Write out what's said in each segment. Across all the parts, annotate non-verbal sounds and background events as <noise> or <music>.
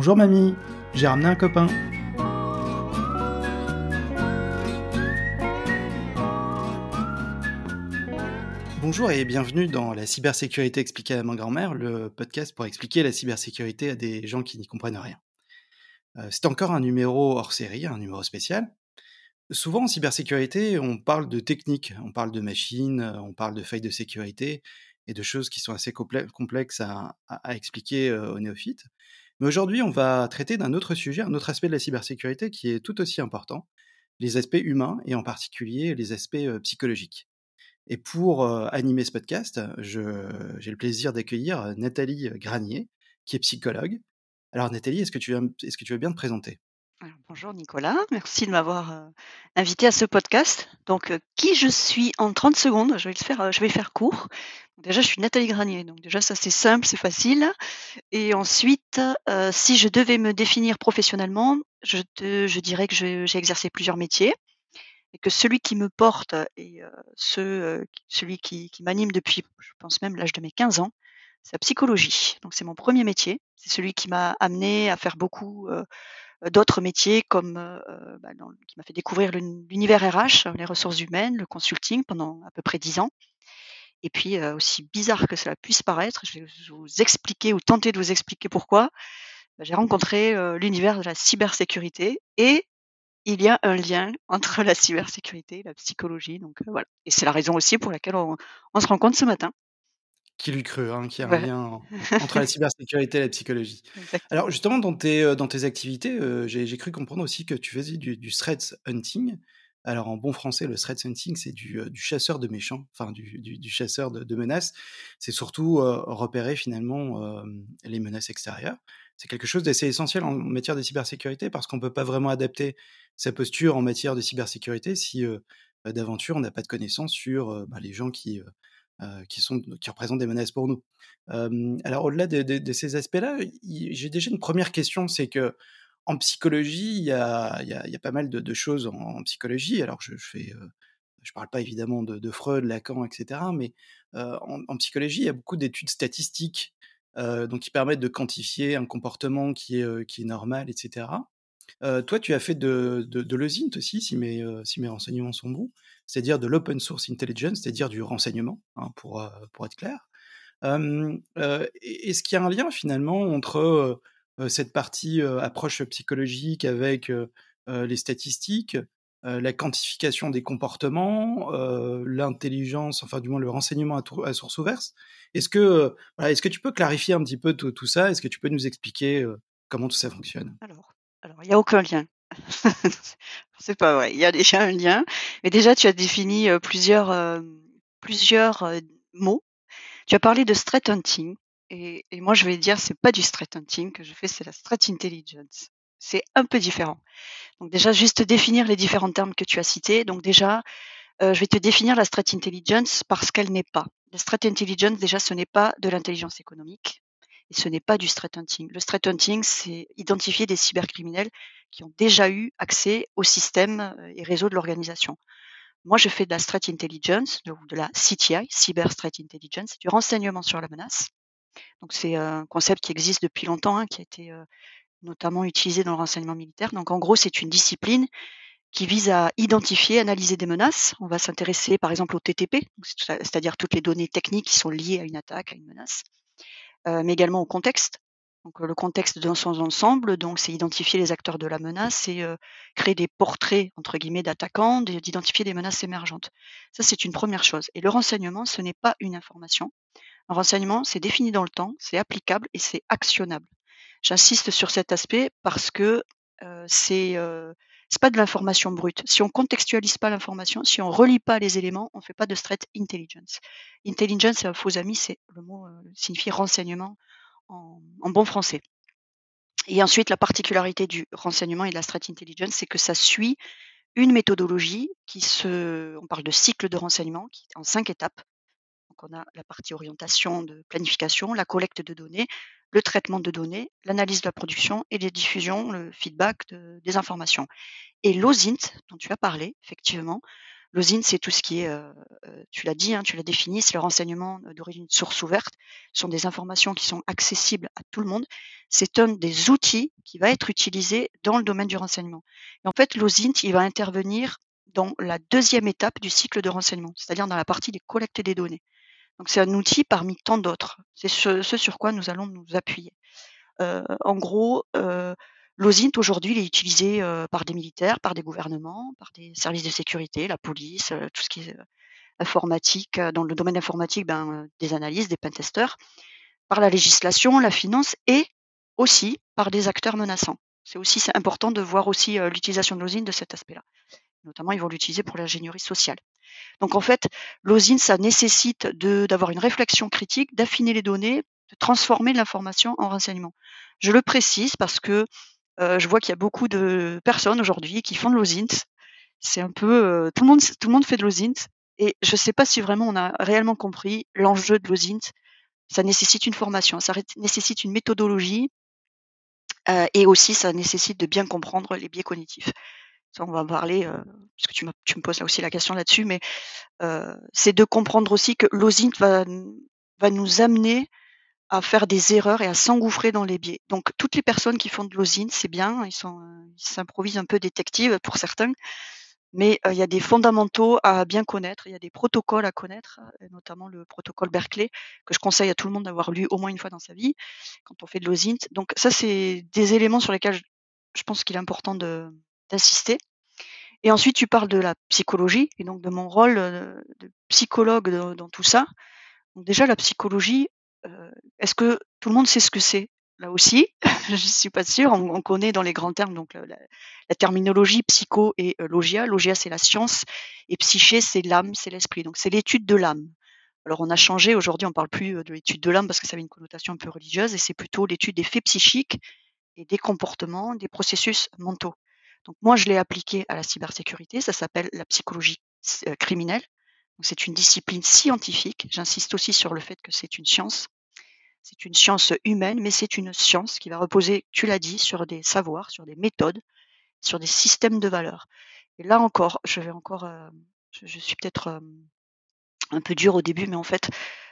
Bonjour mamie, j'ai ramené un copain. Bonjour et bienvenue dans la cybersécurité expliquée à ma grand-mère, le podcast pour expliquer la cybersécurité à des gens qui n'y comprennent rien. Euh, c'est encore un numéro hors série, un numéro spécial. Souvent en cybersécurité, on parle de technique, on parle de machines, on parle de failles de sécurité et de choses qui sont assez complexes à, expliquer euh, aux néophytes. Mais aujourd'hui, on va traiter d'un autre sujet, un autre aspect de la cybersécurité qui est tout aussi important, les aspects humains et en particulier les aspects psychologiques. Et pour animer ce podcast, j'ai le plaisir d'accueillir Nathalie Granier, qui est psychologue. Alors Nathalie, est-ce que, tu veux bien te présenter? Bonjour Nicolas, merci de m'avoir invité à ce podcast. Donc, qui je suis en 30 secondes, je vais le faire, je vais faire court. Déjà, je suis Nathalie Granier, donc déjà ça c'est simple, c'est facile. Et ensuite, si je devais me définir professionnellement, je, dirais que j'ai exercé plusieurs métiers et que celui qui me porte et ce, celui qui, m'anime depuis, je pense même l'âge de mes 15 ans, c'est la psychologie. Donc c'est mon premier métier, c'est celui qui m'a amené à faire beaucoup d'autres métiers comme bah, qui m'a fait découvrir l'univers RH, les ressources humaines, le consulting pendant à peu près dix ans. Et puis aussi bizarre que cela puisse paraître, je vais vous expliquer ou tenter de vous expliquer pourquoi. J'ai rencontré l'univers de la cybersécurité et il y a un lien entre la cybersécurité et la psychologie. Donc voilà. Et c'est la raison aussi pour laquelle on, on se rencontre ce matin. Qui lui cru, hein, qu'il y a un lien <laughs> entre la cybersécurité et la psychologie. Alors justement, dans tes, dans tes activités, j'ai cru comprendre aussi que tu faisais du, du threat hunting. Alors en bon français, le threat hunting, c'est du, chasseur de méchants, enfin du, chasseur de, menaces. C'est surtout repérer finalement les menaces extérieures. C'est quelque chose d'assez essentiel en matière de cybersécurité parce qu'on ne peut pas vraiment adapter sa posture en matière de cybersécurité si d'aventure on n'a pas de connaissances sur bah, les gens qui qui, sont, qui représentent des menaces pour nous. alors au-delà de, ces aspects-là, j'ai déjà une première question, c'est que en psychologie, il y a, pas mal de, choses en, psychologie. Alors je, je je parle pas évidemment de, Freud, Lacan, etc. Mais en, psychologie, il y a beaucoup d'études statistiques donc qui permettent de quantifier un comportement qui est, normal, etc. toi, tu as fait de, de, aussi, si mes, renseignements sont bons c'est-à-dire de l'open source intelligence, c'est-à-dire du renseignement, hein, pour être clair. Est-ce qu'il y a un lien finalement entre cette partie approche psychologique avec les statistiques, la quantification des comportements, l'intelligence, enfin du moins le renseignement à, source ouverte Est-ce que, est-ce que tu peux clarifier un petit peu tout, ça? Est-ce que tu peux nous expliquer comment tout ça fonctionne? Alors, alors il n'y a aucun lien. <laughs> C'est pas vrai. Il y a déjà un lien. Mais déjà, tu as défini plusieurs, plusieurs mots. Tu as parlé de threat hunting. Et, moi, je vais dire, c'est pas du threat hunting que je fais, c'est la threat intelligence. C'est un peu différent. Donc déjà, juste définir les différents termes que tu as cités. Donc déjà, je vais te définir la threat intelligence parce qu'elle n'est pas. La threat intelligence, déjà, ce n'est pas de l'intelligence économique et ce n'est pas du threat hunting. Le threat hunting, c'est identifier des cybercriminels qui ont déjà eu accès au système euh, et réseau de l'organisation. Moi, je fais de la threat intelligence, de la CTI, Cyber Threat Intelligence, du renseignement sur la menace. Donc, c'est un concept qui existe depuis longtemps, hein, qui a été notamment utilisé dans le renseignement militaire. Donc, en gros, c'est une discipline qui vise à identifier, analyser des menaces. On va s'intéresser, par exemple, au TTP, c'est-à-dire toutes les données techniques qui sont liées à une attaque, à une menace. Mais également au contexte. Donc le contexte dans son ensemble, donc c'est identifier les acteurs de la menace, c'est créer des portraits entre guillemets d'attaquants, d'identifier des menaces émergentes. Ça c'est une première chose. Et le renseignement, ce n'est pas une information. Un renseignement, c'est défini dans le temps, c'est applicable et c'est actionnable. J'insiste sur cet aspect parce que c'est c'est pas de l'information brute. Si on contextualise pas l'information, si on relie pas les éléments, on fait pas de threat intelligence. Intelligence, c'est un faux ami, c'est le mot euh, signifie renseignement en, bon français. Et ensuite, la particularité du renseignement et de la threat intelligence, c'est que ça suit une méthodologie qui se, on parle de cycle de renseignement, qui est en cinq étapes. Donc, on a la partie orientation de planification, la collecte de données, le traitement de données, l'analyse de la production et les diffusions, le feedback des informations. Et l'OSINT, dont tu as parlé, effectivement, L'OSINT, c'est tout ce qui est, euh, euh, tu l'as dit, hein, tu l'as défini, c'est le renseignement d'origine source ouverte. Ce sont des informations qui sont accessibles à tout le monde. C'est un des outils qui va être utilisé dans le domaine du renseignement. Et en fait, l'OSINT, il va intervenir dans la deuxième étape du cycle de renseignement, c'est-à-dire dans la partie des collectes des données. Donc c'est un outil parmi tant d'autres. C'est ce, sur quoi nous allons nous appuyer. Euh, en gros, euh, l'OSINT aujourd'hui, est utilisé euh, par des militaires, par des gouvernements, par des services de sécurité, la police, tout ce qui est informatique. Dans le domaine informatique, ben, des analyses, des pentesters, par la législation, la finance et aussi par des acteurs menaçants. C'est aussi important de voir aussi l'utilisation de l'OSINT de cet aspect-là. Notamment, ils vont l'utiliser pour l'ingénierie sociale. Donc en fait, l'OSINT, ça nécessite d'avoir une réflexion critique, d'affiner les données, de transformer l'information en renseignement. Je le précise parce que euh, je vois qu'il y a beaucoup de personnes aujourd'hui qui font de l'OSINT. C'est un peu euh, tout le monde, tout le monde fait de l'OSINT et je ne sais pas si vraiment on a réellement compris l'enjeu de l'OSINT. Ça nécessite une formation, ça nécessite une méthodologie euh, et aussi ça nécessite de bien comprendre les biais cognitifs ça on va en parler, euh, puisque tu, tu me poses aussi la question là-dessus, mais euh, c'est de comprendre aussi que l'OSINT va, nous amener à faire des erreurs et à s'engouffrer dans les biais. Donc toutes les personnes qui font de l'OSINT, c'est bien, ils sont, ils s'improvisent un peu détectives pour certains, mais euh, il y a des fondamentaux à bien connaître, il y a des protocoles à connaître, notamment le protocole Berkeley que je conseille à tout le monde d'avoir lu au moins une fois dans sa vie quand on fait de l'OSINT. Donc ça, c'est des éléments sur lesquels je pense qu'il est important de, d'assister. Et ensuite, tu parles de la psychologie et donc de mon rôle de psychologue dans, tout ça. Déjà, la psychologie, est-ce que tout le monde sait ce que c'est? Là aussi, <laughs> je ne suis pas sûre. On, connaît dans les grands termes donc la, terminologie psycho et logia. Logia, c'est la science et psyché, c'est l'âme, c'est l'esprit. Donc c'est l'étude de l'âme. Alors on a changé. Aujourd'hui, on parle plus de l'étude de l'âme parce que ça avait une connotation un peu religieuse et c'est plutôt l'étude des faits psychiques et des comportements, des processus mentaux. Donc moi, je l'ai appliqué à la cybersécurité. Ça s'appelle la psychologie euh, criminelle. C'est une discipline scientifique. J'insiste aussi sur le fait que c'est une science. C'est une science humaine, mais c'est une science qui va reposer, tu l'as dit, sur des savoirs, sur des méthodes, sur des systèmes de valeurs. Et là encore, je vais encore, euh, je, suis peut-être euh, un peu dur au début, mais en fait,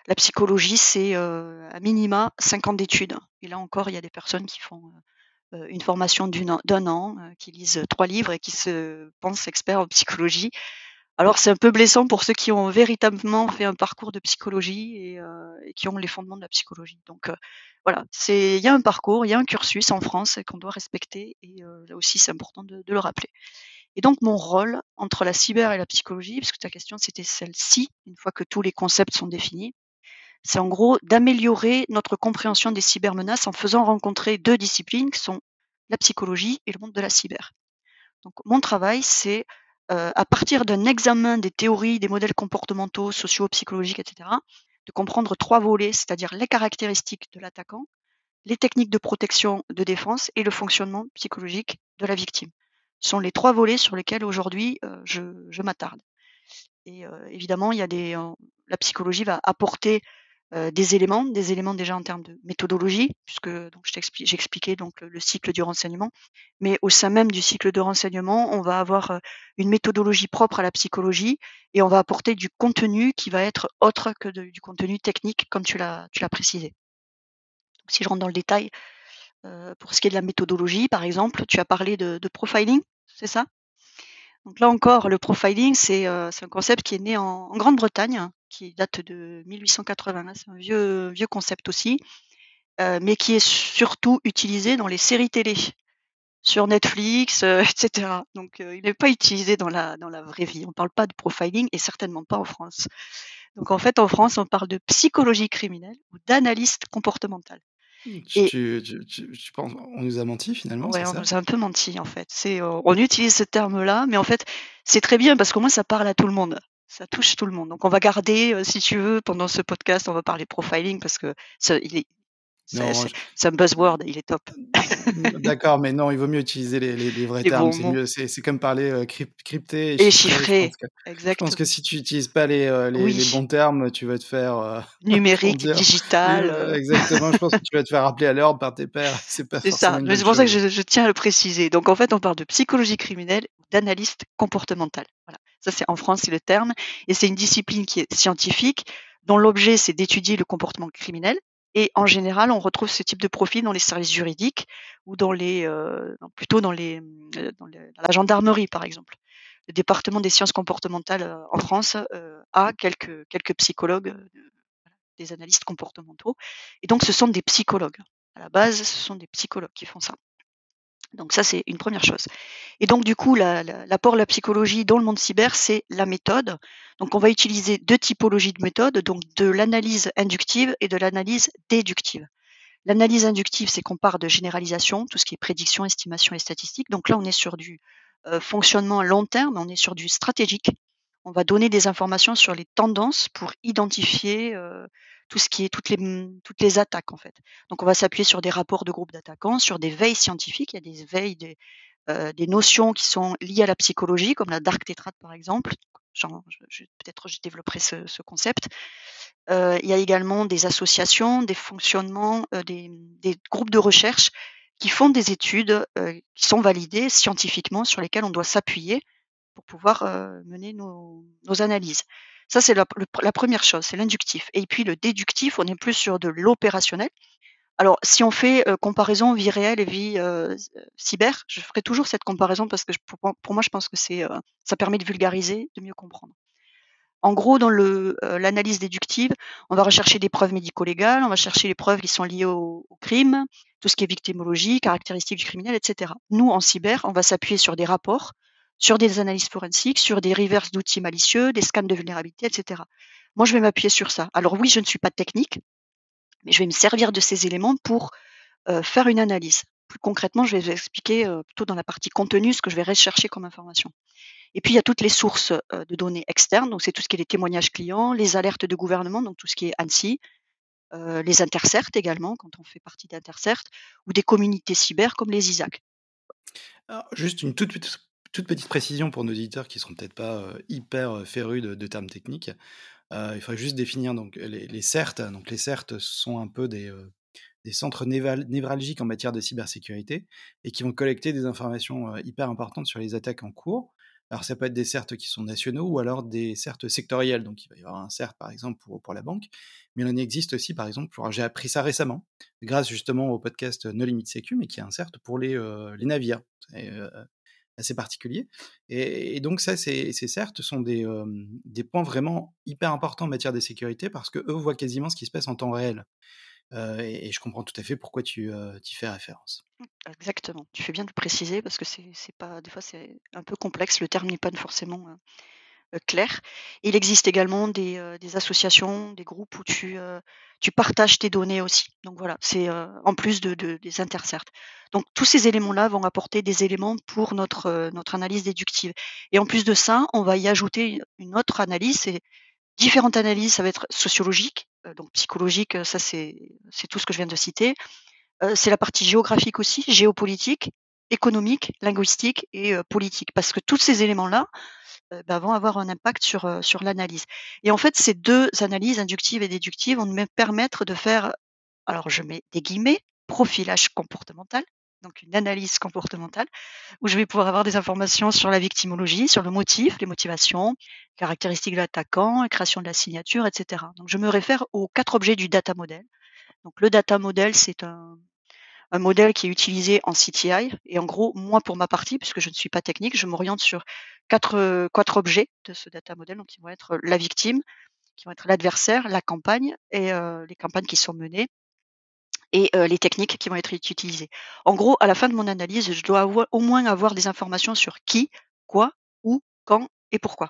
la psychologie, c'est à minima 50 d'études. Et là encore, il y a des personnes qui font une formation d'un an, euh, qui lisent trois livres et qui se pensent experts en psychologie. Alors c'est un peu blessant pour ceux qui ont véritablement fait un parcours de psychologie et, euh, qui ont les fondements de la psychologie. Donc voilà, c'est il y a un parcours, il y a un cursus en France qu'on doit respecter et là aussi c'est important de, de, le rappeler. Et donc mon rôle entre la cyber et la psychologie, puisque ta question c'était celle-ci, une fois que tous les concepts sont définis, c'est en gros d'améliorer notre compréhension des cybermenaces en faisant rencontrer deux disciplines qui sont la psychologie et le monde de la cyber. Donc mon travail, c'est euh, à partir d'un examen des théories, des modèles comportementaux, sociaux, psychologiques, etc., de comprendre trois volets, c'est-à-dire les caractéristiques de l'attaquant, les techniques de protection, de défense et le fonctionnement psychologique de la victime. Ce sont les trois volets sur lesquels aujourd'hui euh, je, m'attarde. Et euh, évidemment, il y a des, la psychologie va apporter euh, des éléments, des éléments déjà en termes de méthodologie, puisque donc j'expliquais donc le, cycle du renseignement, mais au sein même du cycle de renseignement, on va avoir euh, une méthodologie propre à la psychologie et on va apporter du contenu qui va être autre que du contenu technique, comme tu l'as tu l'as précisé. si je rentre dans le détail, euh, pour ce qui est de la méthodologie, par exemple, tu as parlé de, de profiling, c'est ça? Donc là encore, le profiling, c'est un concept qui est né en Grande-Bretagne qui date de 1880. C'est un vieux, concept aussi, euh, mais qui est surtout utilisé dans les séries télé, sur Netflix, euh, <laughs> etc. Donc, euh, il n'est pas utilisé dans la, dans la vraie vie. On ne parle pas de profiling et certainement pas en France. Donc, en fait, en France, on parle de psychologie criminelle ou d'analyste Mmh, tu, tu, tu, penses, on nous a menti finalement Oui, on nous a un peu menti en fait. C'est, on utilise ce terme-là, mais en fait, c'est très bien parce qu'au moins ça parle à tout le monde ça touche tout le monde. Donc on va garder, si tu veux, pendant ce podcast, on va parler profiling parce que il est, c'est un buzzword, il est top. <laughs> D'accord, mais non, il vaut mieux utiliser les, les, vrais termes. c'est comme parler crypté et, chiffré. Je pense que si tu n'utilises pas les, les, bons termes, tu vas te faire. <laughs> Numérique, digital. exactement, je pense que tu vas te faire rappeler à l'ordre par tes pairs. <laughs> C'est ça, c'est pour ça que je, je, tiens à le préciser. Donc en fait, on parle de psychologie criminelle d'analyste comportemental. Voilà. Ça, c'est en France, c'est le terme. Et c'est une discipline qui est scientifique, dont l'objet, c'est d'étudier le comportement criminel. Et en général, on retrouve ce type de profil dans les services juridiques ou dans les, euh, plutôt dans, les, euh, dans, la gendarmerie, par exemple. Le département des sciences comportementales euh, en France a quelques, quelques psychologues, des analystes comportementaux. Et donc, ce sont des psychologues. À la base, ce sont des psychologues qui font ça. Donc ça, c'est une première chose. Et donc, du coup, l'apport de la psychologie dans le monde cyber, c'est la méthode. Donc, on va utiliser deux typologies de méthodes, donc de l'analyse inductive et de l'analyse déductive. L'analyse inductive, c'est qu'on part de généralisation, tout ce qui est prédiction, estimation et statistique. Donc là, on est sur du euh, fonctionnement à long terme, on est sur du stratégique. On va donner des informations sur les tendances pour identifier euh, tout ce qui est toutes les, mmh, toutes les attaques en fait. Donc on va s'appuyer sur des rapports de groupes d'attaquants, sur des veilles scientifiques. Il y a des veilles, des, euh, notions qui sont liées à la psychologie, comme la dark tétrade par exemple. Peut-être je développerai ce, ce concept. Euh, il y a également des associations, des fonctionnements, des, des, groupes de recherche qui font des études qui sont validées scientifiquement sur lesquelles on doit s'appuyer pour pouvoir euh, mener nos, analyses. Ça, c'est la, première chose, c'est l'inductif. Et puis le déductif, on est plus sur de l'opérationnel. Alors, si on fait euh, comparaison vie réelle et vie euh, cyber, je ferai toujours cette comparaison parce que pour, moi, je pense que ça permet de vulgariser, de mieux comprendre. En gros, dans l'analyse déductive, on va rechercher des preuves médico-légales, on va chercher les preuves qui sont liées au, au, crime, tout ce qui est victimologie, caractéristiques du criminel, etc. Nous, en cyber, on va s'appuyer sur des rapports, sur des analyses forensiques, sur des reverses d'outils malicieux, des scans de vulnérabilité, etc. Moi, je vais m'appuyer sur ça. Alors oui, je ne suis pas technique, mais je vais me servir de ces éléments pour euh, faire une analyse. Plus concrètement, je vais vous expliquer euh, plutôt dans la partie contenu ce que je vais rechercher comme information. Et puis, il y a toutes les sources euh, de données externes, donc c'est tout ce qui est les témoignages clients, les alertes de gouvernement, donc tout ce qui est ANSI, les intercertes également, quand on fait partie d'intercertes, ou des communautés cyber comme les ISAC. Juste une toute petite toute petite précision pour nos auditeurs qui ne seront peut-être pas hyper férus de, termes techniques. il faudrait juste définir donc les, CERT. Donc les CERT sont un peu des, centres névralgiques en matière de cybersécurité et qui vont collecter des informations hyper importantes sur les attaques en cours. Alors ça peut être des CERT qui sont nationaux ou alors des CERT sectoriels. Donc il va y avoir un CERT par exemple pour, pour la banque, mais il en existe aussi par exemple, j'ai appris ça récemment, grâce justement au podcast No Limit Sécu, mais qui est un CERT pour les, les navires assez particulier. Et, donc ça, c'est certes, sont des, des points vraiment hyper importants en matière de sécurité parce que eux voient quasiment ce qui se passe en temps réel. et, je comprends tout à fait pourquoi tu y fais référence. Mmh, exactement. Tu fais bien de préciser parce que c'est pas des fois c'est un peu complexe. Le terme n'est forcément euh, clair. Il existe également des, euh, des, associations, des groupes où tu, euh, tu partages tes données aussi. Donc voilà, c'est en plus de, de, des intercertes. Donc tous ces éléments-là vont apporter des éléments pour notre, notre analyse déductive. Et en plus de ça, on va y ajouter une autre analyse. C'est différentes analyses. Ça va être sociologique, donc psychologique. Ça c'est tout ce que je viens de citer. c'est la partie géographique aussi, géopolitique, économique, linguistique et politique. Parce que tous ces éléments-là euh, bah, vont avoir un impact sur, euh, sur l'analyse. Et en fait, ces deux analyses, inductives et déductives, vont me permettre de faire, alors je mets des guillemets, profilage comportemental, donc une analyse comportementale, où je vais pouvoir avoir des informations sur la victimologie, sur le motif, les motivations, caractéristiques de l'attaquant, création de la signature, etc. Donc je me réfère aux quatre objets du data model. Donc le data model, c'est un, un modèle qui est utilisé en CTI. Et en gros, moi, pour ma partie, puisque je ne suis pas technique, je m'oriente sur quatre, quatre objets de ce data model, donc qui vont être la victime, qui vont être l'adversaire, la campagne et euh, les campagnes qui sont menées et euh, les techniques qui vont être utilisées. En gros, à la fin de mon analyse, je dois au moins avoir des informations sur qui, quoi, où, quand et pourquoi.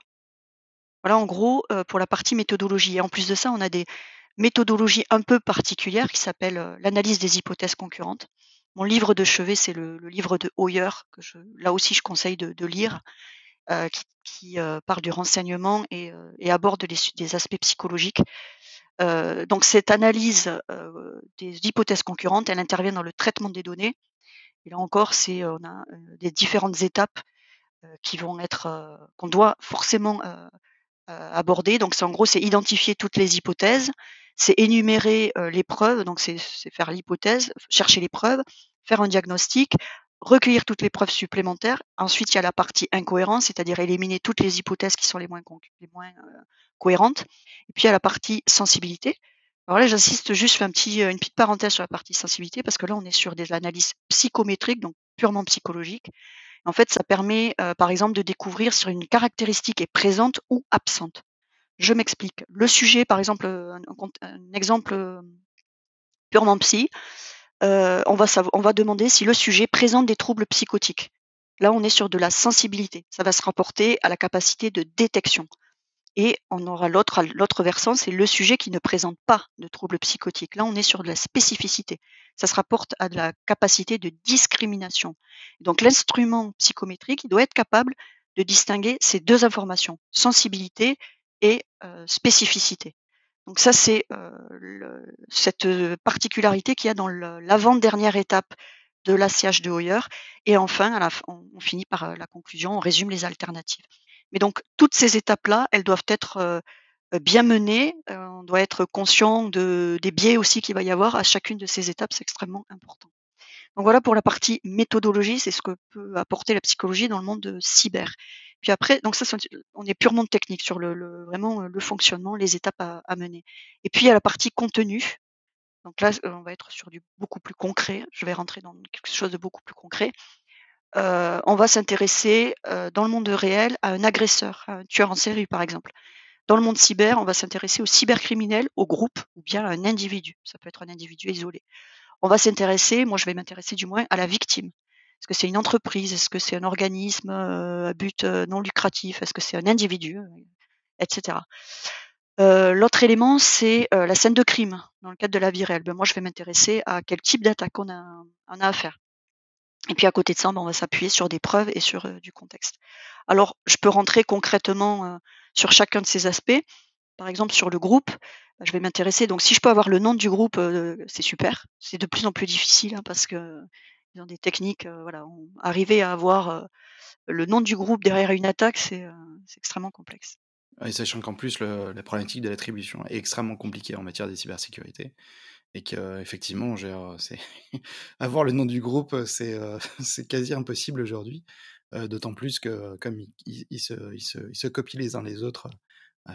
Voilà en gros euh, pour la partie méthodologie. Et en plus de ça, on a des méthodologie un peu particulière qui s'appelle euh, l'analyse des hypothèses concurrentes. Mon livre de chevet, c'est le, livre de Hoyer, que je, là aussi je conseille de, lire, euh, qui, euh, parle du renseignement et, aborde des aspects psychologiques. donc cette analyse des hypothèses concurrentes, elle intervient dans le traitement des données. Et là encore, c'est on a des différentes étapes qui vont être qu'on doit forcément aborder. Donc c'est en gros, c'est identifier toutes les hypothèses, c'est énumérer les preuves, donc c'est faire l'hypothèse, chercher les preuves, faire un diagnostic, recueillir toutes les preuves supplémentaires. Ensuite, il y a la partie incohérence, c'est-à-dire éliminer toutes les hypothèses qui sont les moins, les moins cohérentes. Et puis, il y a la partie sensibilité. Alors là, j'insiste juste, je fais un petit, une petite parenthèse sur la partie sensibilité parce que là, on est sur des analyses psychométriques, donc purement psychologiques. En fait, ça permet, par exemple, de découvrir si une caractéristique est présente ou absente. Je m'explique. Le sujet, par exemple, un, un exemple purement psy, on va demander si le sujet présente des troubles psychotiques. Là, on est sur de la sensibilité. Ça va se rapporter à la capacité de détection. Et on aura l'autre, versant, c'est le sujet qui ne présente pas de troubles psychotiques. Là, on est sur de la spécificité. Ça se rapporte à de la capacité de discrimination. Donc, l'instrument psychométrique, doit être capable de distinguer ces deux informations, sensibilité et spécificité. Donc ça, c'est cette particularité qu'il y a dans l'avant-dernière étape de l'ACH de Hoyer. Et enfin, on finit par la conclusion, on résume les alternatives. Mais donc, toutes ces étapes-là, elles doivent être bien menées. on doit être conscient de, des biais aussi qu'il va y avoir à chacune de ces étapes. C'est extrêmement important. Donc voilà pour la partie méthodologie, c'est ce que peut apporter la psychologie dans le monde de cyber. Puis après, donc ça, on est purement technique sur le, vraiment le fonctionnement, les étapes à, à, mener. Et puis il y a la partie contenu. Donc là, on va être sur du beaucoup plus concret. Je vais rentrer dans quelque chose de beaucoup plus concret on va s'intéresser dans le monde réel à un agresseur, un tueur en série par exemple. Dans le monde cyber, on va s'intéresser au cybercriminel, au groupe ou bien à un individu. Ça peut être un individu isolé. On va s'intéresser, moi je vais m'intéresser du moins à la victime. Est-ce que c'est une entreprise? Est-ce que c'est un organisme à but non lucratif? Est-ce que c'est un individu Etc. L'autre élément, c'est la scène de crime dans le cadre de la vie réelle. Ben, moi, je vais m'intéresser à quel type d'attaque on a, on a à. Et puis à côté de ça, ben, on va s'appuyer sur des preuves et sur du contexte. Alors, je peux rentrer concrètement sur chacun de ces aspects. Par exemple, sur le groupe, je vais m'intéresser. Donc, si je peux avoir le nom du groupe, c'est super. C'est de plus en plus difficile hein, parce que ont des techniques. voilà, arriver à avoir le nom du groupe derrière une attaque, c'est extrêmement complexe. Sachant qu'en plus, la problématique de l'attribution est extrêmement compliquée en matière de cybersécurité et qu'effectivement, c'est <laughs> avoir le nom du groupe, c'est <laughs> c'est quasi impossible aujourd'hui. D'autant plus que comme ils, se, se, copient les uns les autres,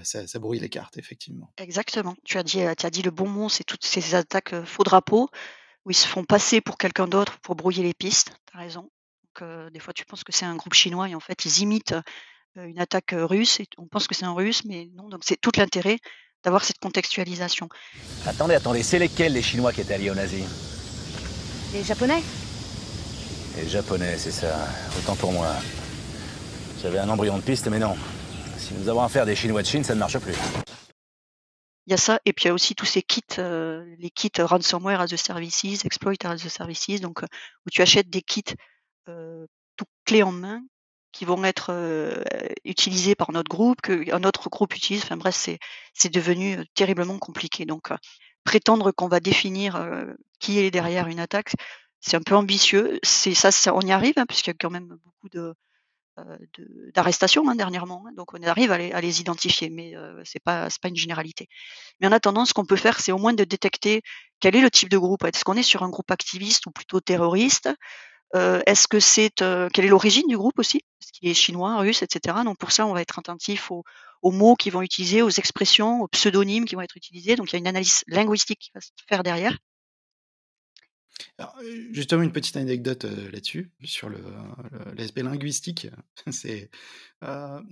ça, brouille les cartes, effectivement. Exactement. Tu as dit, tu as dit le bon mot, c'est toutes ces attaques faux drapeaux où ils se font passer pour quelqu'un d'autre pour brouiller les pistes. Tu as raison. Des fois, tu penses que c'est un groupe chinois et en fait, ils imitent une attaque russe on pense que c'est un russe, mais non. Donc, c'est tout l'intérêt d'avoir cette contextualisation. Attendez, attendez, c'est lesquels les Chinois qui étaient alliés aux nazis Les Japonais Les Japonais, c'est ça. Autant pour moi. J'avais un embryon de piste, mais non. Si nous avons affaire des Chinois de Chine, ça ne marche plus. Il y a ça, et puis il y a aussi tous ces kits, euh, les kits ransomware as a services, exploit as a services, donc euh, où tu achètes des kits euh, tout clés en main qui vont être utilisés par notre groupe, qu'un autre groupe utilise. Enfin bref, c'est, devenu terriblement compliqué. Donc, prétendre qu'on va définir qui est derrière une attaque, c'est un peu ambitieux. C'est ça, on y arrive, hein, puisqu'il y a quand même beaucoup de, d'arrestations hein, dernièrement. Hein. donc on arrive à les, à les identifier, mais euh, c'est pas pas une généralité. Mais en attendant, ce qu'on peut faire, c'est au moins de détecter quel est le type de groupe. Est-ce qu'on est sur un groupe activiste ou plutôt terroriste? euh, est-ce que c'est euh, quelle est l'origine du groupe aussi? Est-ce qu'il est chinois, russe, etc. Donc pour ça, on va être attentif aux, mots qu'ils vont utiliser, aux expressions, aux pseudonymes qui vont être utilisés. Donc il y a une analyse linguistique qui va se faire derrière. Alors, justement, une petite anecdote là-dessus, sur l'aspect linguistique. <laughs> C'est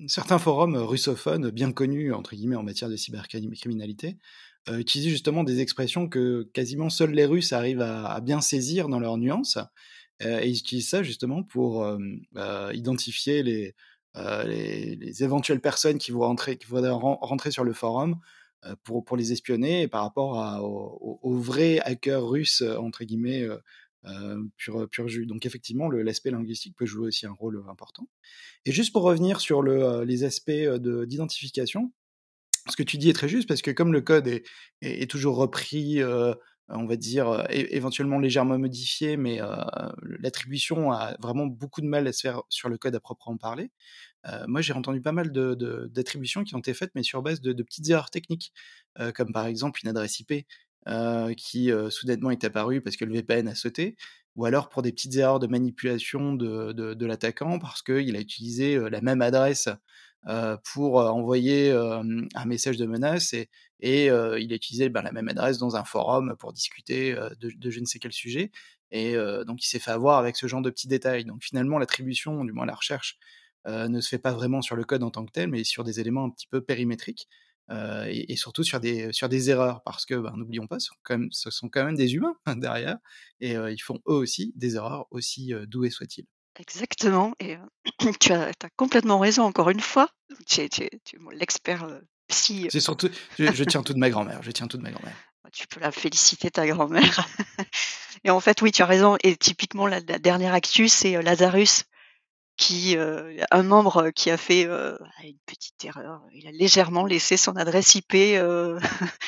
certains forums russophones bien connus, entre guillemets, en matière de cybercriminalité, utilisent justement des expressions que quasiment seuls les Russes arrivent à bien saisir dans leurs nuances. Euh, et ils utilisent ça justement pour bah, identifier les, les, éventuelles personnes qui vont rentrer, qui voudraient rentrer sur le forum pour, pour les espionner par rapport aux, vrais hackers russes, entre guillemets, euh, pur, pur jus. Donc effectivement, l'aspect linguistique peut jouer aussi un rôle important. Et juste pour revenir sur le, les aspects d'identification, ce que tu dis est très juste parce que comme le code est, est, toujours repris on va dire, éventuellement légèrement modifié, mais l'attribution a vraiment beaucoup de mal à se faire sur le code à proprement parler. moi, j'ai entendu pas mal d'attributions qui ont été faites, mais sur base de, petites erreurs techniques, comme par exemple une adresse IP qui soudainement est apparue parce que le VPN a sauté. ou alors pour des petites erreurs de manipulation de l'attaquant parce qu'il a utilisé, la même adresse, pour, envoyer, un message de menace et il a utilisé, ben, la même adresse dans un forum pour discuter, de je ne sais quel sujet et donc il s'est fait avoir avec ce genre de petits détails. Donc finalement l'attribution, du moins la recherche, ne se fait pas vraiment sur le code en tant que tel, mais sur des éléments un petit peu périmétriques, et surtout sur des erreurs parce que, ben, n'oublions pas, ce sont quand même ce sont quand même des humains <laughs> derrière et ils font eux aussi des erreurs, aussi, doués soient-ils. Exactement et <clears throat> tu as tu as complètement raison encore une fois. Tu es tu es tu es l'expert, psy, C'est surtout je je tiens tout de ma grand-mère, je tiens tout de ma grand-mère. Bah, tu peux la féliciter ta grand-mère <laughs> et en fait, oui, tu as raison et typiquement la la dernière actu, c'est, Lazarus qui, heu, un membre qui a fait, heu, une petite erreur. Il a légèrement laissé son adresse IP, heu, <laughs>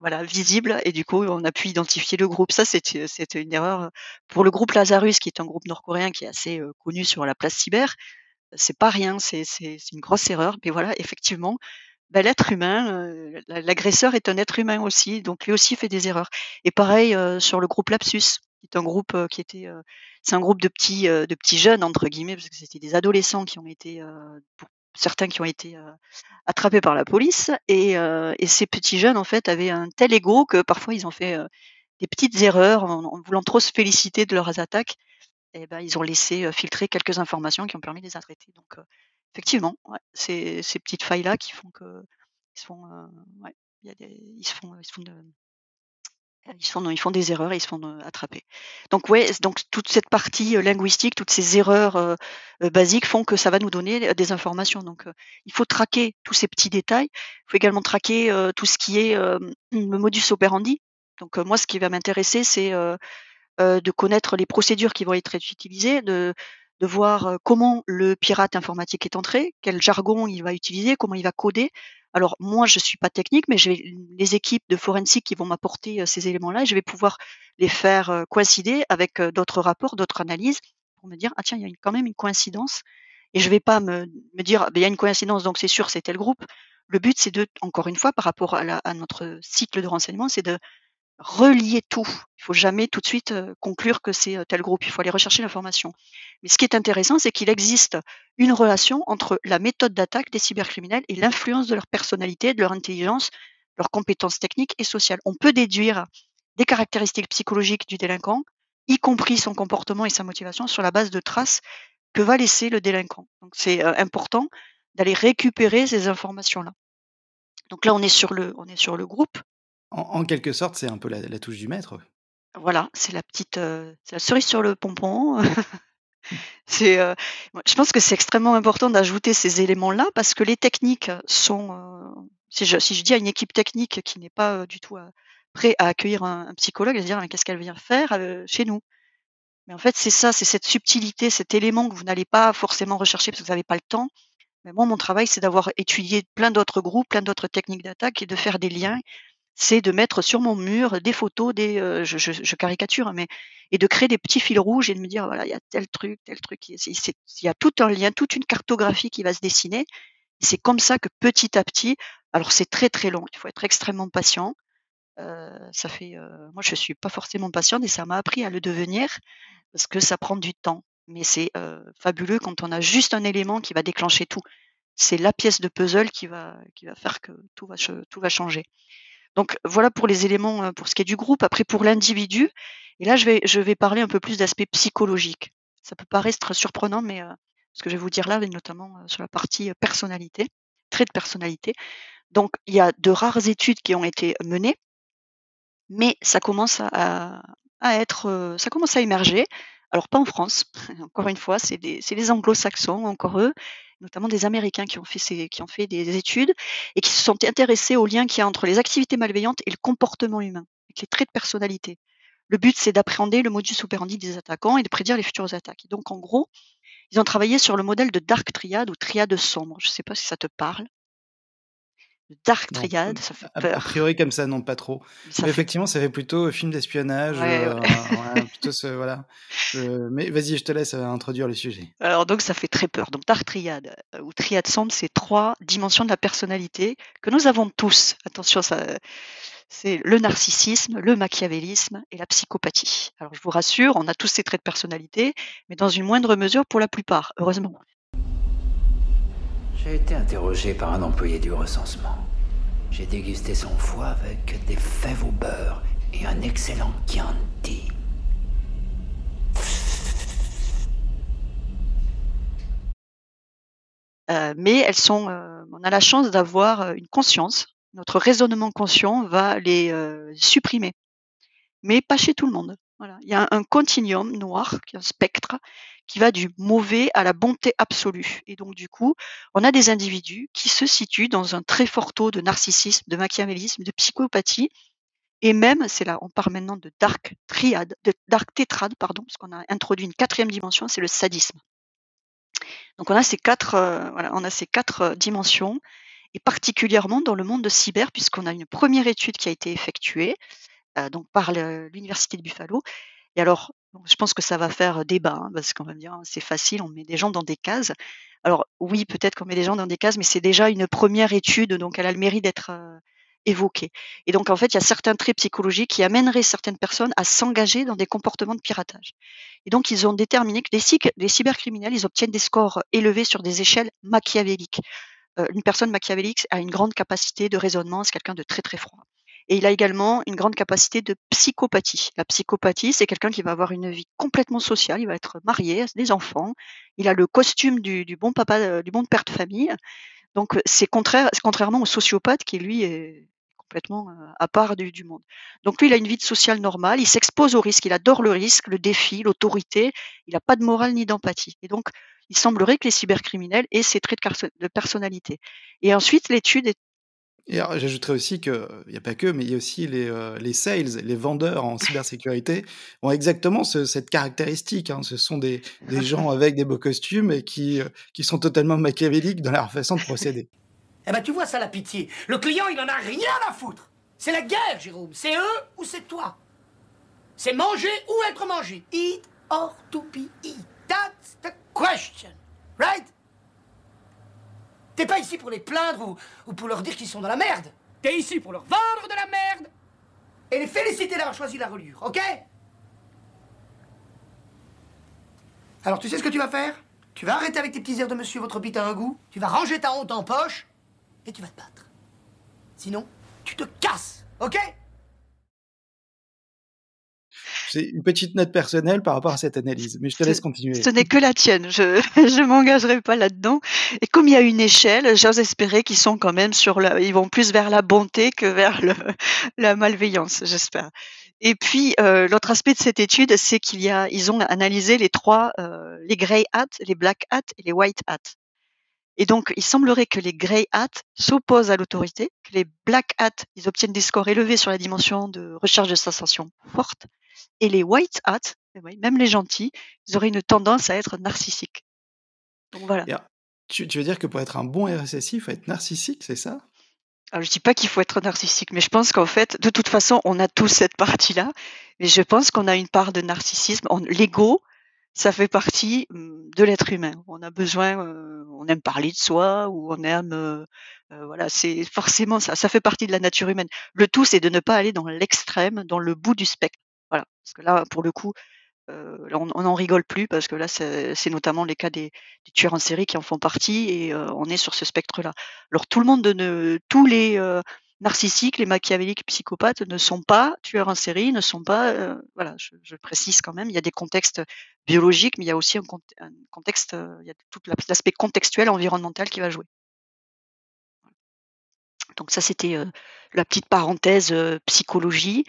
voilà, visible et du coup, on a pu identifier le groupe. Ça, c'était c'était une erreur, pour le groupe Lazarus, qui est un groupe nord-coréen qui est assez, heu, connu sur la place cyber. C'est pas rien, c'est une grosse erreur, mais voilà, effectivement, bah, l'être humain, l'agresseur est un être humain aussi, donc lui aussi fait des erreurs et pareil, heu, sur le groupe Lapsus, qui est un groupe, qui était, c'est un groupe de petits, de petits «jeunes» entre guillemets, parce que c'était des adolescents qui ont été, certains qui ont été, heu, attrapés par la police et heu et ces petits jeunes, en fait, avaient un tel ego que parfois ils ont fait, heu, des petites erreurs en voulant trop se féliciter de leurs attaques. Et bah, ils ont laissé, filtrer quelques informations qui ont permis de les arrêter. Donc effectivement, ouais, ces petites failles-là qui font ils se font ils se font de font ils font des erreurs et ils se font, heu, attraper. Donc ouais, donc toute cette partie, heu, linguistique, toutes ces erreurs, basiques font que ça va nous donner des informations donc il faut traquer tous ces petits détails. Il faut également traquer, tout ce qui est, le modus operandi. Donc moi, ce qui va m'intéresser, c'est, de connaître les procédures qui vont être utilisées, de voir, comment le pirate informatique est entré, quel jargon il va utiliser, comment il va coder. Alors moi, je suis pas technique, mais j'ai les équipes de forensique qui vont m'apporter, ces éléments-là et je vais pouvoir les faire, coïncider avec, d'autres rapports, d'autres analyses pour me dire: «Ah tiens, il y a quand même une coïncidence» et je vais pas me dire: «Beh, il y a une coïncidence donc c'est sûr, c'est tel groupe». Le but, c'est de encore une fois, par rapport à notre cycle de renseignement, c'est de relier tout. Il faut jamais tout de suite, heu, conclure que c'est, heu, tel groupe. Il faut aller rechercher l'information. Mais ce qui est intéressant, c'est qu'il existe une relation entre la méthode d'attaque des cybercriminels et l'influence de leur personnalité, de leur intelligence, leurs compétences techniques et sociales. On peut déduire des caractéristiques psychologiques du délinquant, y compris son comportement et sa motivation, sur la base de traces que va laisser le délinquant. Donc c'est, heu, important d'aller récupérer ces informations-là. Donc là, on est sur le groupe. En quelque sorte, c'est un peu la touche du maître. Voilà, c'est la petite, c'est la cerise sur le pompon. <laughs> Moi je pense que c'est extrêmement important d'ajouter ces éléments-là parce que les techniques sont, heu, si je si je dis à une équipe technique qui n'est pas, du tout, heu, prêt à accueillir un un psychologue, va se dire: «Mais qu'est-ce qu'elle vient faire, chez nous?» mais en fait, c'est ça, c'est cette subtilité, cet élément que vous n'allez pas forcément rechercher parce que vous avez pas le temps. Mais moi, mon travail, c'est d'avoir étudié plein d'autres groupes, plein d'autres techniques d'attaque et de faire des liens c'est de mettre sur mon mur des photos, des, heu, je je je caricature, hein, mais et de créer des petits fils rouges et de me dire: «Voilà, il y a tel truc, tel truc». Il y a tout un lien, toute une cartographie qui va se dessiner. C'est comme ça que petit à petit alors c'est très, très long, il faut être extrêmement patient. Heu, ça fait, heu, moi je suis pas forcément patiente et ça m'a appris à le devenir parce que ça prend du temps. Mais c'est, heu, fabuleux quand on a juste un élément qui va déclencher tout. C'est la pièce de puzzle qui va qui va faire que tout va tout va changer. Donc voilà pour les éléments, heu, pour ce qui est du groupe. Après pour l'individu et là je vais parler un peu plus d'aspect psychologique. Ça peut paraître surprenant, mais heu, ce que je vais vous dire là, notamment, heu, sur la partie, personnalité, trait de personnalité. Donc il y a de rares études qui ont été menées mais ça commence à être, ça commence à émerger. Alors pas en France, <laughs> encore une fois, c'est les anglo-saxons, encore eux, notamment des Américains qui ont fait des études et qui se sont intéressés aux liens qu'il y a entre les activités malveillantes et le comportement humain, avec les traits de personnalité. Le but, c'est d'appréhender le modus operandi des attaquants et de prédire les futures attaques. Donc en gros, ils ont travaillé sur le modèle de Dark Triad ou triade sombre. Je ne sais pas si ça te parle? Dark Non, Triad, ça fait a a peur. priori comme ça, non, pas trop. Ça Mais fait effectivement, ça fait plutôt film d'espionnage, Ouais, heu, ouais. ouais, <laughs> plutôt ce voilà, heu, mais vas-y, je te laisse, heu, introduire le sujet. Alors donc ça fait très peur. Donc Dark Triad, heu, ou triade sombre, c'est 3 dimensions de la personnalité que nous avons tous. Attention, ça c'est le narcissisme, le machiavélisme et la psychopathie. Alors je vous rassure, on a tous ces traits de personnalité, mais dans une moindre mesure pour la plupart, heureusement. J'ai été interrogé par un employé du recensement. J'ai dégusté son foie avec des fèves au beurre et un excellent Chianti. Euh, mais elles sont, euh, on a la chance d'avoir euh, une conscience. Notre raisonnement conscient va les supprimer, mais pas chez tout le monde. Voilà. Il y a un continuum noir, un spectre, qui va du mauvais à la bonté absolue. Et donc, du coup, on a des individus qui se situent dans un très fort taux de narcissisme, de machiavélisme, de psychopathie. Et même, c'est là, on parle maintenant de dark triade, de dark tétrade, pardon, parce qu'on a introduit une quatrième dimension, c'est le sadisme. Donc on a ces quatre, euh, voilà, on a ces quatre euh, dimensions, et particulièrement dans le monde de cyber, puisqu'on a une première étude qui a été effectuée euh, donc par l'université de Buffalo. Et alors, je pense que ça va faire débat, hein, parce qu'on va me dire «Ah, c'est facile, on met des gens dans des cases. Alors oui, peut-être qu'on met des gens dans des cases, mais c'est déjà une première étude, donc elle a le mérite d'être évoquée. Et donc en fait, il y a certains traits psychologiques qui amèneraient certaines personnes à s'engager dans des comportements de piratage. Et donc, ils ont déterminé que les, cybercriminels, ils obtiennent des scores élevés sur des échelles machiavéliques. Une personne machiavélique a une grande capacité de raisonnement, c'est quelqu'un de très très froid. Et il a également une grande capacité de psychopathie. La psychopathie, c'est quelqu'un qui va avoir une vie complètement sociale, il va être marié, des enfants, il a le costume du, bon papa, euh, du bon père de famille. Donc c'est contraire, contrairement au sociopathe qui lui est complètement à part du, du, monde. Donc lui, il a une vie sociale normale, il s'expose au risque, il adore le risque, le défi, l'autorité, il n'a pas de morale ni d'empathie. Et donc, il semblerait que les cybercriminels aient ces traits de, personnalité. Et ensuite, l'étude est et j'ajouterais aussi qu'il n'y a pas que, mais il y a aussi les, les sales, les vendeurs en cybersécurité <laughs> ont exactement cette caractéristique. Hein. Ce sont des, des, gens <laughs> avec des beaux costumes et qui, qui sont totalement machiavéliques dans leur façon de procéder. <laughs> Eh ben tu vois ça la pitié. Le client il en a rien à foutre. C'est la guerre, Jérôme. C'est eux ou c'est toi? C'est manger ou être mangé. Eat or to be eat. That's the question. Right? T'es pas ici pour les plaindre ou, ou pour leur dire qu'ils sont dans la merde. T'es ici pour leur vendre de la merde. Et les féliciter d'avoir choisi la reliure, ok? Alors tu sais ce que tu vas faire? Tu vas arrêter avec tes petits airs de monsieur votre bite à un goût, tu vas ranger ta honte en poche et tu vas te battre. Sinon, tu te casses, ok? C'est une petite note personnelle par rapport à cette analyse, mais je te laisse continuer. Ce n'est que la tienne, je <laughs> ne m'engagerai pas là-dedans. Et comme il y a une échelle, j'ose espérer qu'ils sont quand même sur la, ils vont plus vers la bonté que vers le, <laughs> la malveillance, j'espère. Et puis euh, l'autre aspect de cette étude, c'est qu'il y a, ils ont analysé les trois, euh, les grey hats, les black hats et les white hats. Et donc, il semblerait que les grey hats s'opposent à l'autorité, que les black hats, ils obtiennent des scores élevés sur la dimension de recherche de sensations fortes, et les white hats, eh même les gentils, ils auraient une tendance à être narcissiques. Donc voilà. Tu, veux dire que pour être un bon RSSI, il faut être narcissique, c'est ça? Alors, je dis pas qu'il faut être narcissique, mais je pense qu'en fait, de toute façon, on a tous cette partie-là. Mais je pense qu'on a une part de narcissisme. L'ego, ça fait partie mmh, de l'être humain. On a besoin, on aime parler de soi ou on aime, voilà, c'est forcément ça. Ça fait partie de la nature humaine. Le tout, c'est de ne pas aller dans l'extrême, dans le bout du spectre. Parce que là, pour le coup, on n'en rigole plus parce que là, c'est notamment les cas des, tueurs en série qui en font partie et on est sur ce spectre-là. Alors tout le monde, ne, tous les narcissiques, les machiavéliques, psychopathes ne sont pas tueurs en série, ne sont pas, voilà, je, précise quand même, il y a des contextes biologiques, mais il y a aussi un, contexte, il y a tout l'aspect contextuel, environnemental qui va jouer. Donc ça, c'était la petite parenthèse psychologie.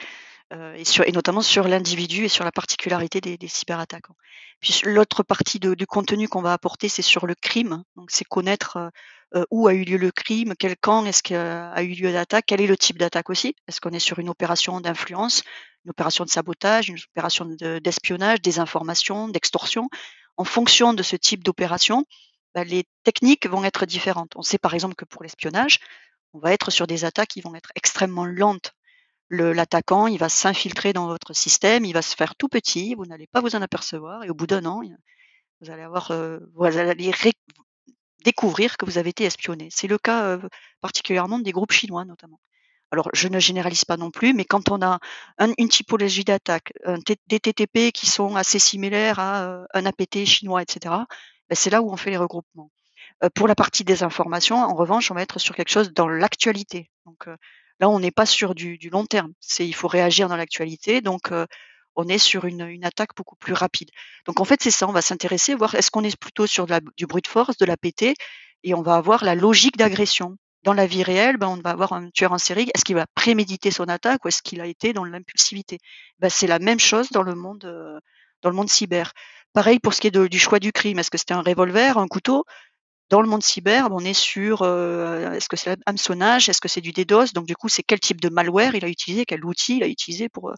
Et, sur, et, notamment sur l'individu et sur la particularité des, des cyberattaquants. Puis l'autre partie de, du contenu qu'on va apporter, c'est sur le crime. Donc c'est connaître euh, où a eu lieu le crime, quel camp est-ce qu'a eu lieu l'attaque, quel est le type d'attaque aussi. Est-ce qu'on est sur une opération d'influence, une opération de sabotage, une opération d'espionnage, des informations, d'extorsion? En fonction de ce type d'opération, bah, les techniques vont être différentes. On sait par exemple que pour l'espionnage, on va être sur des attaques qui vont être extrêmement lentes. L'attaquant, il va s'infiltrer dans votre système, il va se faire tout petit, vous n'allez pas vous en apercevoir, et au bout d'un an, vous allez avoir, euh, vous allez découvrir que vous avez été espionné. C'est le cas particulièrement des groupes chinois notamment. Alors je ne généralise pas non plus, mais quand on a une typologie d'attaque, des TTP qui sont assez similaires à, un APT chinois et cetera, bah, c'est là où on fait les regroupements. pour la partie des informations, en revanche, on va être sur quelque chose dans l'actualité. Donc, là, on n'est pas sur du long terme. Il faut réagir dans l'actualité, donc on est sur une attaque beaucoup plus rapide. Donc en fait, c'est ça, on va s'intéresser, voir est-ce qu'on est plutôt sur de la du brute force, de l'APT et on va avoir la logique d'agression. Dans la vie réelle, ben, on va avoir un tueur en série. Est-ce qu'il va préméditer son attaque ou est-ce qu'il a été dans l'impulsivité? Ben, C'est la même chose dans le monde, euh, dans le monde cyber. Pareil pour ce qui est du choix du crime. Est-ce que c'était un revolver, un couteau? Dans le monde cyber, on est sur euh, est-ce que c'est l'hameçonnage Est-ce que c'est du DDoS Donc du coup, c'est quel type de malware il a utilisé, quel outil il a utilisé pour euh,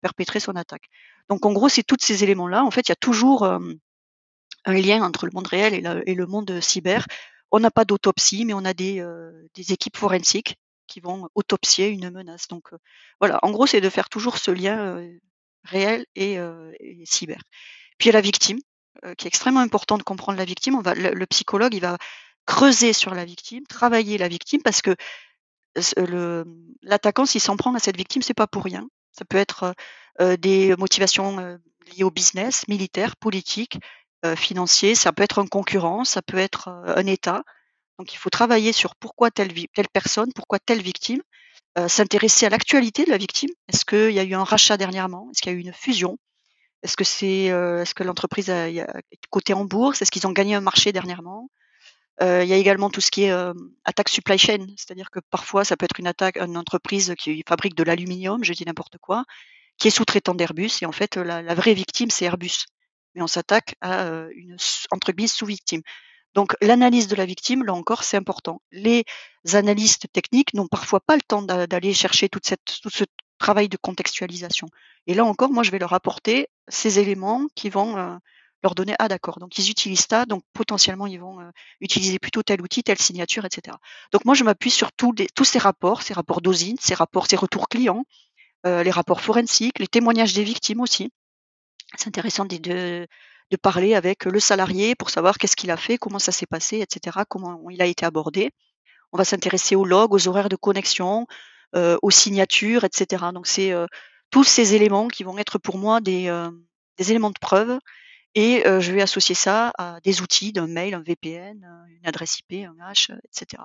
perpétrer son attaque. Donc en gros, c'est tous ces éléments-là. En fait, il y a toujours un lien entre le monde réel et le monde cyber on n'a pas d'autopsie, mais on a des, euh, équipes forensiques qui vont autopsier une menace. Donc euh, voilà, en gros, c'est de faire toujours ce lien euh, réel et, cyber. Puis il y a la victime, qui est extrêmement important de comprendre la victime. On va, le, psychologue, il va creuser sur la victime, travailler la victime, parce que l'attaquant, s'il s'en prend à cette victime, c'est pas pour rien. Ça peut être des motivations liées au business, militaire, politique, euh, financier, ça peut être un concurrent, ça peut être euh, un État. Donc il faut travailler sur pourquoi telle, personne, pourquoi telle victime, euh, s'intéresser à l'actualité de la victime. Est-ce qu'il y a eu un rachat dernièrement? Est-ce qu'il y a eu une fusion? Est-ce que c'est est-ce que l'entreprise a, a coté en bourse? Est-ce qu'ils ont gagné un marché dernièrement? Il y a également tout ce qui est attaque supply chain, c'est-à-dire que parfois ça peut être une attaque, une entreprise qui fabrique de l'aluminium, je dis n'importe quoi, qui est sous-traitant d'Airbus et en fait la, vraie victime c'est Airbus mais on s'attaque à une entre sous-victime. Donc l'analyse de la victime, là encore, c'est important. Les analystes techniques n'ont parfois pas le temps d'aller chercher toute cette, tout ce travail de contextualisation. Et là encore, moi, je vais leur apporter ces éléments qui vont leur donner ah d'accord. Donc ils utilisent ça, donc potentiellement ils vont utiliser plutôt tel outil, telle signature, etc. Donc moi, je m'appuie sur tous, ces rapports, ces rapports d'osine, ces rapports, ces retours clients, les rapports forensiques, les témoignages des victimes aussi. C'est intéressant de, parler avec le salarié pour savoir qu'est-ce qu'il a fait, comment ça s'est passé, etc., comment il a été abordé. On va s'intéresser aux logs, aux horaires de connexion, euh, aux signatures, etc. Donc c'est euh, tous ces éléments qui vont être pour moi des, euh, des éléments de preuve et je vais associer ça à des outils, d'un mail, un VPN, une adresse IP, un hash, etc.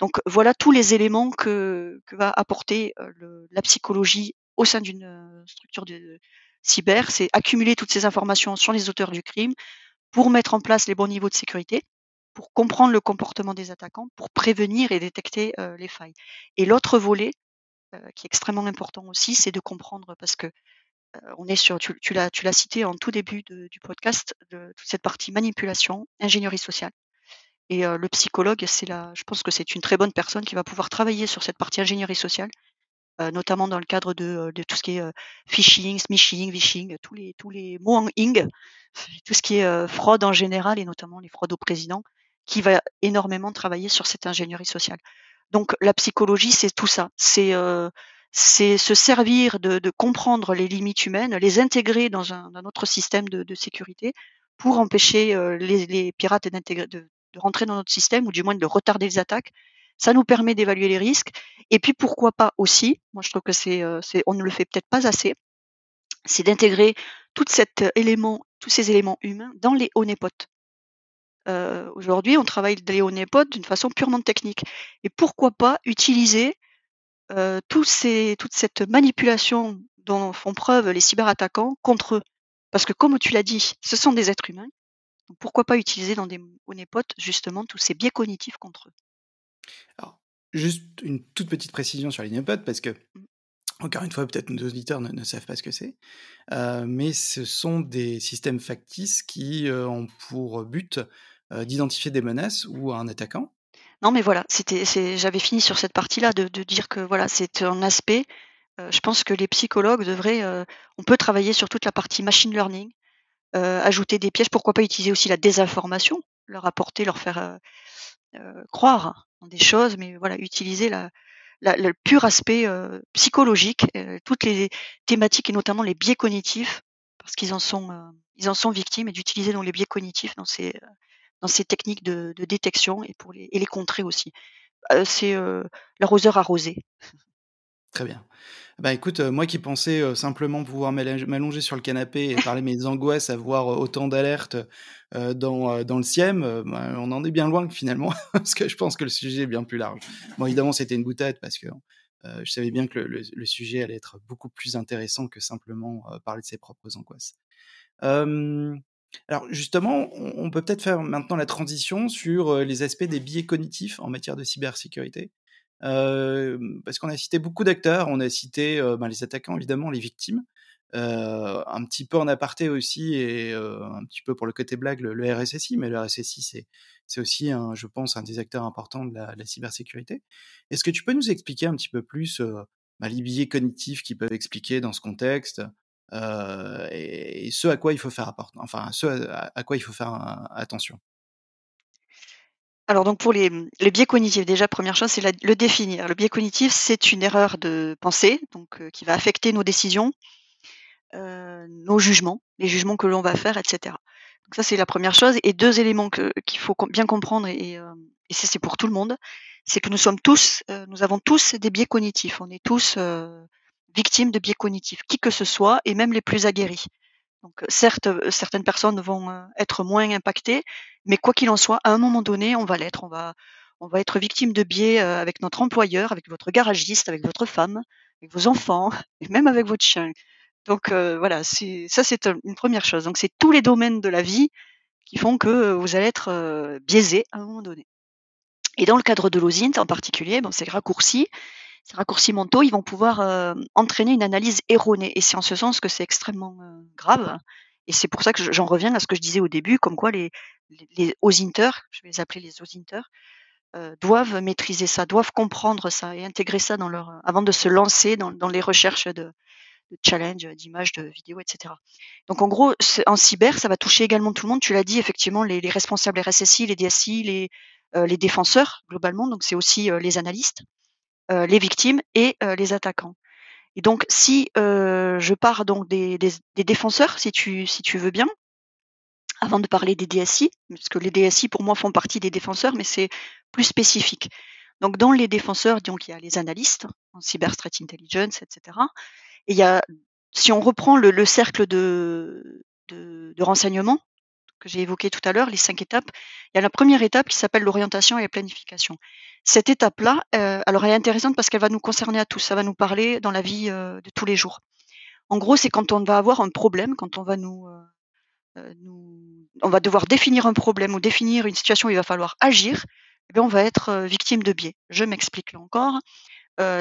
Donc voilà tous les éléments que, que va apporter le, la psychologie au sein d'une structure de, cyber, c'est accumuler toutes ces informations sur les auteurs du crime pour mettre en place les bons niveaux de sécurité, pour comprendre le comportement des attaquants, pour prévenir et détecter les failles. Et l'autre volet, qui est extrêmement important aussi, c'est de comprendre parce que on est sur, tu, tu l'as, cité en tout début du podcast, de, toute cette partie manipulation, ingénierie sociale. Et le psychologue, c'est je pense que c'est une très bonne personne qui va pouvoir travailler sur cette partie ingénierie sociale notamment dans le cadre de, tout ce qui est phishing, smishing, vishing, tous les, tous les mots en ing, <laughs> tout ce qui est fraude en général et notamment les fraudes au président, qui va énormément travailler sur cette ingénierie sociale. Donc la psychologie, c'est tout ça. C'est c'est se servir de, comprendre les limites humaines, les intégrer dans un, un autre système de, sécurité pour empêcher les, les, pirates de, rentrer dans notre système ou du moins de retarder les attaques ça nous permet d'évaluer les risques. Et puis pourquoi pas aussi, moi je trouve que c'est, euh, on ne le fait peut-être pas assez, c'est d'intégrer tout cet élément, tous ces éléments humains dans les honeypots. Euh, aujourd'hui, on travaille les honeypots d'une façon purement technique. Et pourquoi pas utiliser euh, tous ces, toute cette manipulation dont font preuve les cyberattaquants contre eux? Parce que comme tu l'as dit, ce sont des êtres humains. pourquoi pas utiliser dans des honeypots justement tous ces biais cognitifs contre eux? Alors, juste une toute petite précision sur l'Ignopod, parce que, mmh. encore une fois, peut-être nos auditeurs ne, savent pas ce que c'est, euh, mais ce sont des systèmes factices qui euh, ont pour but d'identifier des menaces ou un attaquant. Non, mais voilà, c'était, j'avais fini sur cette partie-là de, dire que voilà, c'est un aspect. je pense que les psychologues devraient, on peut travailler sur toute la partie machine learning, ajouter des pièges. Pourquoi pas utiliser aussi la désinformation, leur apporter, leur faire croire des choses, mais voilà, utiliser la, le pur aspect psychologique, toutes les thématiques et notamment les biais cognitifs, parce qu'ils en sont, en sont victimes, et d'utiliser donc les biais cognitifs dans ces, dans ces techniques de, de détection et pour les, et les contrer aussi. c'est l'arroseur arrosé. Très bien. Bah, écoute, moi qui pensais, simplement pouvoir m'allonger sur le canapé et <laughs> parler mes angoisses, avoir, autant d'alertes, dans, le SIEM, heu, ben, on en est bien loin finalement, <laughs> parce que je pense que le sujet est bien plus large. Bon évidemment, c'était une boutade parce que, je savais bien que le le le sujet allait être beaucoup plus intéressant que simplement, parler de ses propres angoisses. Alors justement, on peut peut-être faire maintenant la transition sur, les aspects des biais cognitifs en matière de cybersécurité. Parce qu'on a cité beaucoup d'acteurs, on a cité, ben, les attaquants évidemment, les victimes, un petit peu en aparté aussi et un petit peu pour le côté blague, le le RSSI, mais le RSSI c'est aussi un je pense un des acteurs importants de la cybersécurité. Est-ce que tu peux nous expliquer un petit peu plus, bah, les biais cognitifs qu'ils peuvent expliquer dans ce contexte, heu, et ce à quoi il faut faire attention? Alors donc pour les, biais cognitifs, déjà première chose, c'est le définir. Le biais cognitif, c'est une erreur de pensée, donc heu, qui va affecter nos décisions, heu, nos jugements, les jugements que l'on va faire et cetera. Donc ça, c'est la première chose et 2 éléments qu'il faut bien comprendre et et ça, c'est pour tout le monde, c'est que nous sommes tous, nous avons tous des biais cognitifs. On est tous, victimes de biais cognitifs, qui que ce soit et même les plus aguerris. Donc, certes, heu, certaines personnes vont, heu, être moins impactées, mais quoi qu'il en soit, à un moment donné, on va l'être. On va on va être victime de biais, heu, avec notre employeur, avec votre garagiste, avec votre femme, avec vos enfants <laughs> et même avec votre chien. Donc, voilà, c'est ça, c'est un une première chose. Donc c'est tous les domaines de la vie qui font que, vous allez être, heu, biaisés à un moment donné. Et dans le cadre de l'OSINT en particulier, bon, ces raccourcis ces raccourcis mentaux, ils vont pouvoir, hem, entraîner une analyse erronée et c'est en ce sens que c'est extrêmement, heu, grave et c'est pour ça que je j'en reviens à ce que je disais au début, comme quoi les les je vais les appeler les OSINTeurs, heu, doivent maîtriser ça, doivent comprendre ça et intégrer ça dans leur, avant de se lancer dans les recherches de de challenge, d'images, de vidéos et cetera. Donc en gros, en cyber, ça va toucher également tout le monde. Tu l'as dit effectivement, les les responsables RSSI, les DSI, les, défenseurs globalement, donc c'est aussi, les analystes, les victimes et heu, les attaquants. Et donc si, heu, je pars donc des défenseurs, si tu si tu veux bien avant de parler des DSI, parce que les DSI pour moi font partie des défenseurs, mais c'est plus spécifique. Donc dans les défenseurs, donc il y a les analystes en cyber threat intelligence et cetera et il y a si on reprend le le cercle de de de renseignement que j'ai évoqué tout à l'heure, les 5 étapes, il y a la première étape qui s'appelle l'orientation et la planification. Cette étape-là, heu, alors elle est intéressante parce qu'elle va nous concerner à tous, ça va nous parler dans la vie, heu, de tous les jours. En gros, c'est quand on va avoir un problème, quand on va nous, nous on va devoir définir un problème ou définir une situation où il va falloir agir, et bien on va être, victime de biais. Je m'explique là encore,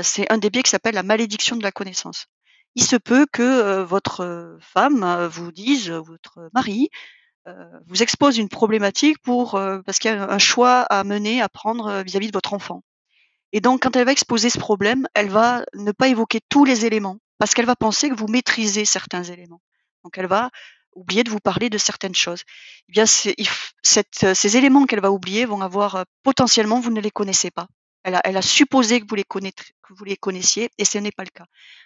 c'est un des biais qui s'appelle la malédiction de la connaissance. Il se peut que, votre, femme, vous dise, votre mari, vous expose une problématique pour, heu, parce qu'il y a un choix à mener, à prendre, heu, vis-à-vis de votre enfant. Et donc quand elle va exposer ce problème, elle va ne pas évoquer tous les éléments, parce qu'elle va penser que vous maîtrisez certains éléments. Donc elle va oublier de vous parler de certaines choses. Eh bien cette ces éléments qu'elle va oublier vont avoir, potentiellement vous ne les connaissez pas. Elle a elle a supposé que vous les que vous les connaissiez et ce n'est pas le cas.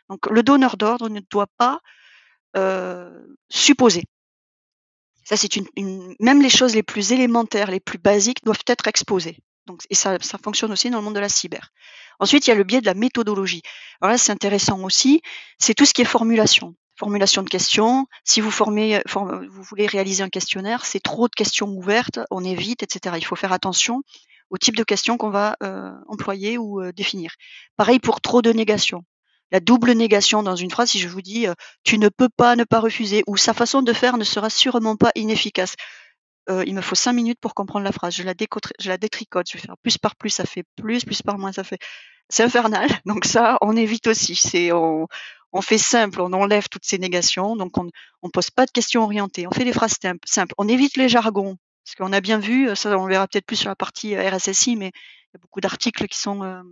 Donc le donneur d'ordre ne doit pas, heu, supposer. C'est même les choses les plus élémentaires, les plus basiques doivent être exposées. Et ça fonctionne aussi dans le monde de la cyber. Ensuite, il y a le biais de la méthodologie. Alors là, c'est intéressant aussi, c'est tout ce qui est formulation. Formulation de questions, si vous formez, for vous voulez réaliser un questionnaire, c'est trop de questions ouvertes, on évite et cetera. Il faut faire attention au type de questions qu'on va, heu, employer ou, heu, définir. Pareil pour trop de négations. La double négation dans une phrase, si je vous dis, heu: «Tu ne peux pas ne pas refuser» ou «Sa façon de faire ne sera sûrement pas inefficace». Heu, il me faut 5 minutes pour comprendre la phrase. Je la je la détricote, je vais faire plus par plus, ça fait plus, plus par moins, ça fait c'est infernal. <laughs> Donc ça, on évite aussi. C'est on on fait simple, on enlève toutes ces négations, donc on on pose pas de questions orientées, on fait des phrases simples, on évite les jargons. Parce qu'on a bien vu, heu, ça on le verra peut-être plus sur la partie, heu, RSSI, mais il y a beaucoup d'articles qui sont, hem,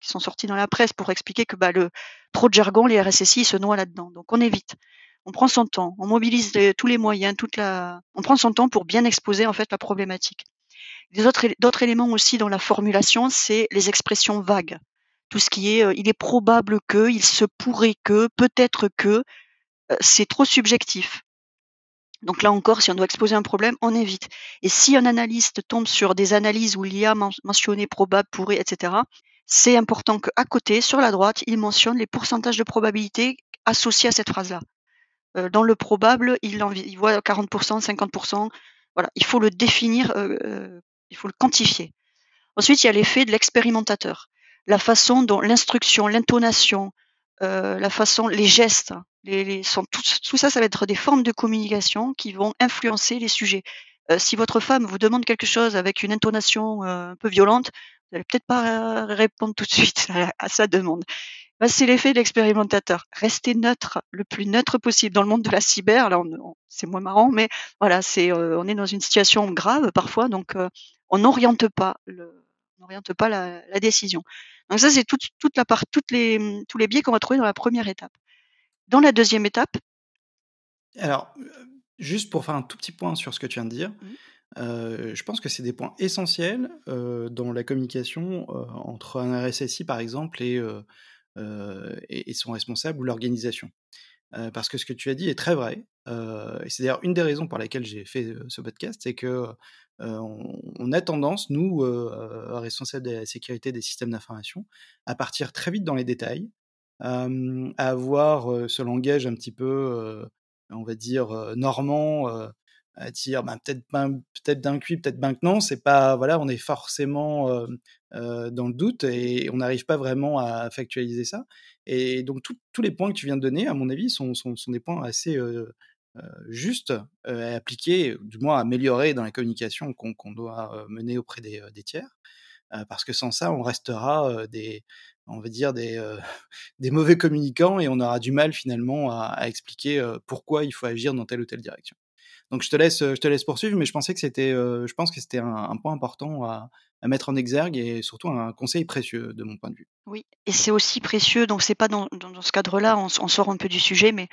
qui sont sortis dans la presse pour expliquer que, bah, le trop de jargon, les RSSI se noient là-dedans. Donc on évite. On prend son temps, on mobilise tous les moyens, toute la on prend son temps pour bien exposer, en fait, la problématique. D'autres éléments aussi dans la formulation, c'est les expressions vagues. Tout ce qui est, heu: «Il est probable que», «Il se pourrait que», «Peut-être que», heu, c'est trop subjectif. Donc là encore, si on doit exposer un problème, on évite. Et si un analyste tombe sur des analyses où il y a men mentionné probable, pourrait et cetera, c'est important qu'à côté, sur la droite, il mentionne les pourcentages de probabilité associés à cette phrase-là. Euh, dans le probable, il, voit 40%, 50%. Voilà, il faut le définir, euh, euh, il faut le quantifier. Ensuite, il y a l'effet de l'expérimentateur. La façon dont l'instruction, l'intonation, la façon, les gestes, tout, ça, ça va être des formes de communication qui vont influencer les sujets. si votre femme vous demande quelque chose avec une intonation un peu violente, vous n'allez peut-être pas répondre tout de suite à sa demande. Bah, c'est l'effet de l'expérimentateur. Rester neutre, le plus neutre possible. Dans le monde de la cyber, là, c'est moins marrant, mais voilà, c'est, euh, on est dans une situation grave parfois, donc euh, on n'oriente pas le, n'oriente pas la, la, décision. Donc ça, c'est toute, toute la part, toutes les, tous les biais qu'on va trouver dans la première étape. Dans la deuxième étape. Alors, euh, juste pour faire un tout petit point sur ce que tu viens de dire. Mmh. Euh, je pense que c'est des points essentiels euh, dans la communication euh, entre un RSSI par exemple et, et, son responsable ou l'organisation. Parce que ce que tu as dit est très vrai. C'est d'ailleurs une des raisons pour lesquelles j'ai fait ce podcast, c'est que on, a tendance, nous, responsables de la sécurité des systèmes d'information, à partir très vite dans les détails, à avoir ce langage un petit peu, on va dire, normand, à dire ben, peut-être peut-être d'un cuit, peut-être ben que non. C'est pas voilà, on est forcément dans le doute et on n'arrive pas vraiment à factualiser ça. Et donc tous les points que tu viens de donner, à mon avis, sont, sont, sont des points assez justes à appliquer, du moins à améliorer dans la communication qu'on doit mener auprès des, tiers. parce que sans ça, on restera des, on va dire des, <laughs> des mauvais communicants et on aura du mal finalement à expliquer pourquoi il faut agir dans telle ou telle direction. Donc je te laisse, je te laisse poursuivre, mais je pensais que c'était, je pense que c'était un, point important à, mettre en exergue et surtout un conseil précieux de mon point de vue. Oui, et c'est aussi précieux. Donc c'est pas dans, ce cadre-là, on, sort un peu du sujet, mais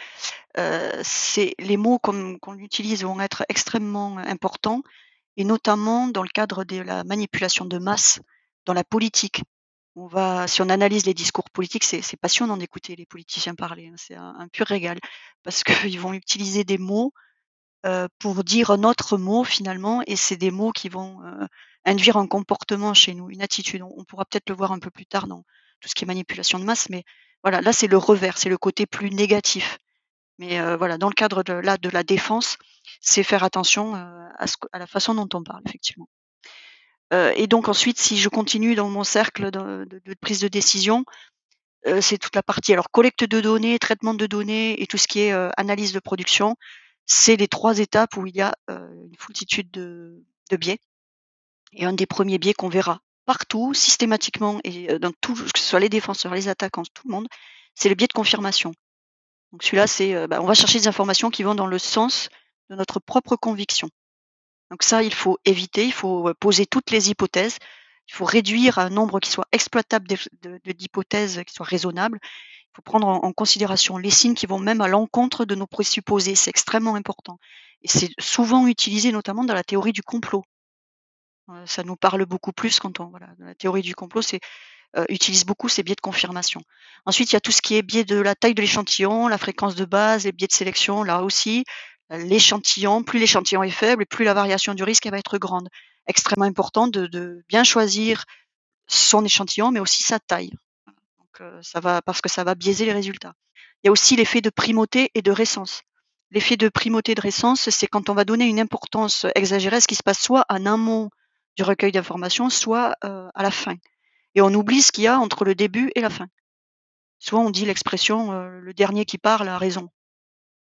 c'est les mots qu'on utilise vont être extrêmement importants, et notamment dans le cadre de la manipulation de masse dans la politique. On va, si on analyse les discours politiques, c'est passionnant d'écouter les politiciens parler. Hein, c'est un, un, pur régal parce <laughs> qu'ils vont utiliser des mots euh, pour dire un autre mot finalement, et c'est des mots qui vont euh, induire un comportement chez nous, une attitude. On, pourra peut-être le voir un peu plus tard dans tout ce qui est manipulation de masse, mais voilà, là c'est le revers, c'est le côté plus négatif. Mais euh, voilà, dans le cadre de, là, de la défense, c'est faire attention à, la façon dont on parle, effectivement. et donc ensuite, si je continue dans mon cercle de prise de décision, c'est toute la partie alors collecte de données, traitement de données et tout ce qui est analyse de production c'est les trois étapes où il y a une foultitude de, biais. Et un des premiers biais qu'on verra partout, systématiquement, et dans tout, que ce soit les défenseurs, les attaquants, tout le monde, c'est le biais de confirmation. Donc celui-là, c'est, bah, on va chercher des informations qui vont dans le sens de notre propre conviction. Donc ça, il faut éviter, il faut poser toutes les hypothèses, il faut réduire un nombre qui soit exploitable d'hypothèses qui soient raisonnables, faut prendre en, considération les signes qui vont même à l'encontre de nos présupposés. C'est extrêmement important. Et c'est souvent utilisé notamment dans la théorie du complot. Euh, ça nous parle beaucoup plus quand on voilà, la théorie du complot, c'est euh, utilise beaucoup ces biais de confirmation. Ensuite, il y a tout ce qui est biais de la taille de l'échantillon, la fréquence de base, les biais de sélection. Là aussi, l'échantillon, plus l'échantillon est faible, plus la variation du risque va être grande. Extrêmement important de, de bien choisir son échantillon, mais aussi sa taille parce que ça va biaiser les résultats. Il y a aussi l'effet de primauté et de récence. L'effet de primauté et de récence, c'est quand on va donner une importance exagérée à ce qui se passe soit en amont du recueil d'informations, soit à la fin. Et on oublie ce qu'il y a entre le début et la fin. Souvent, on dit l'expression le dernier qui parle a raison.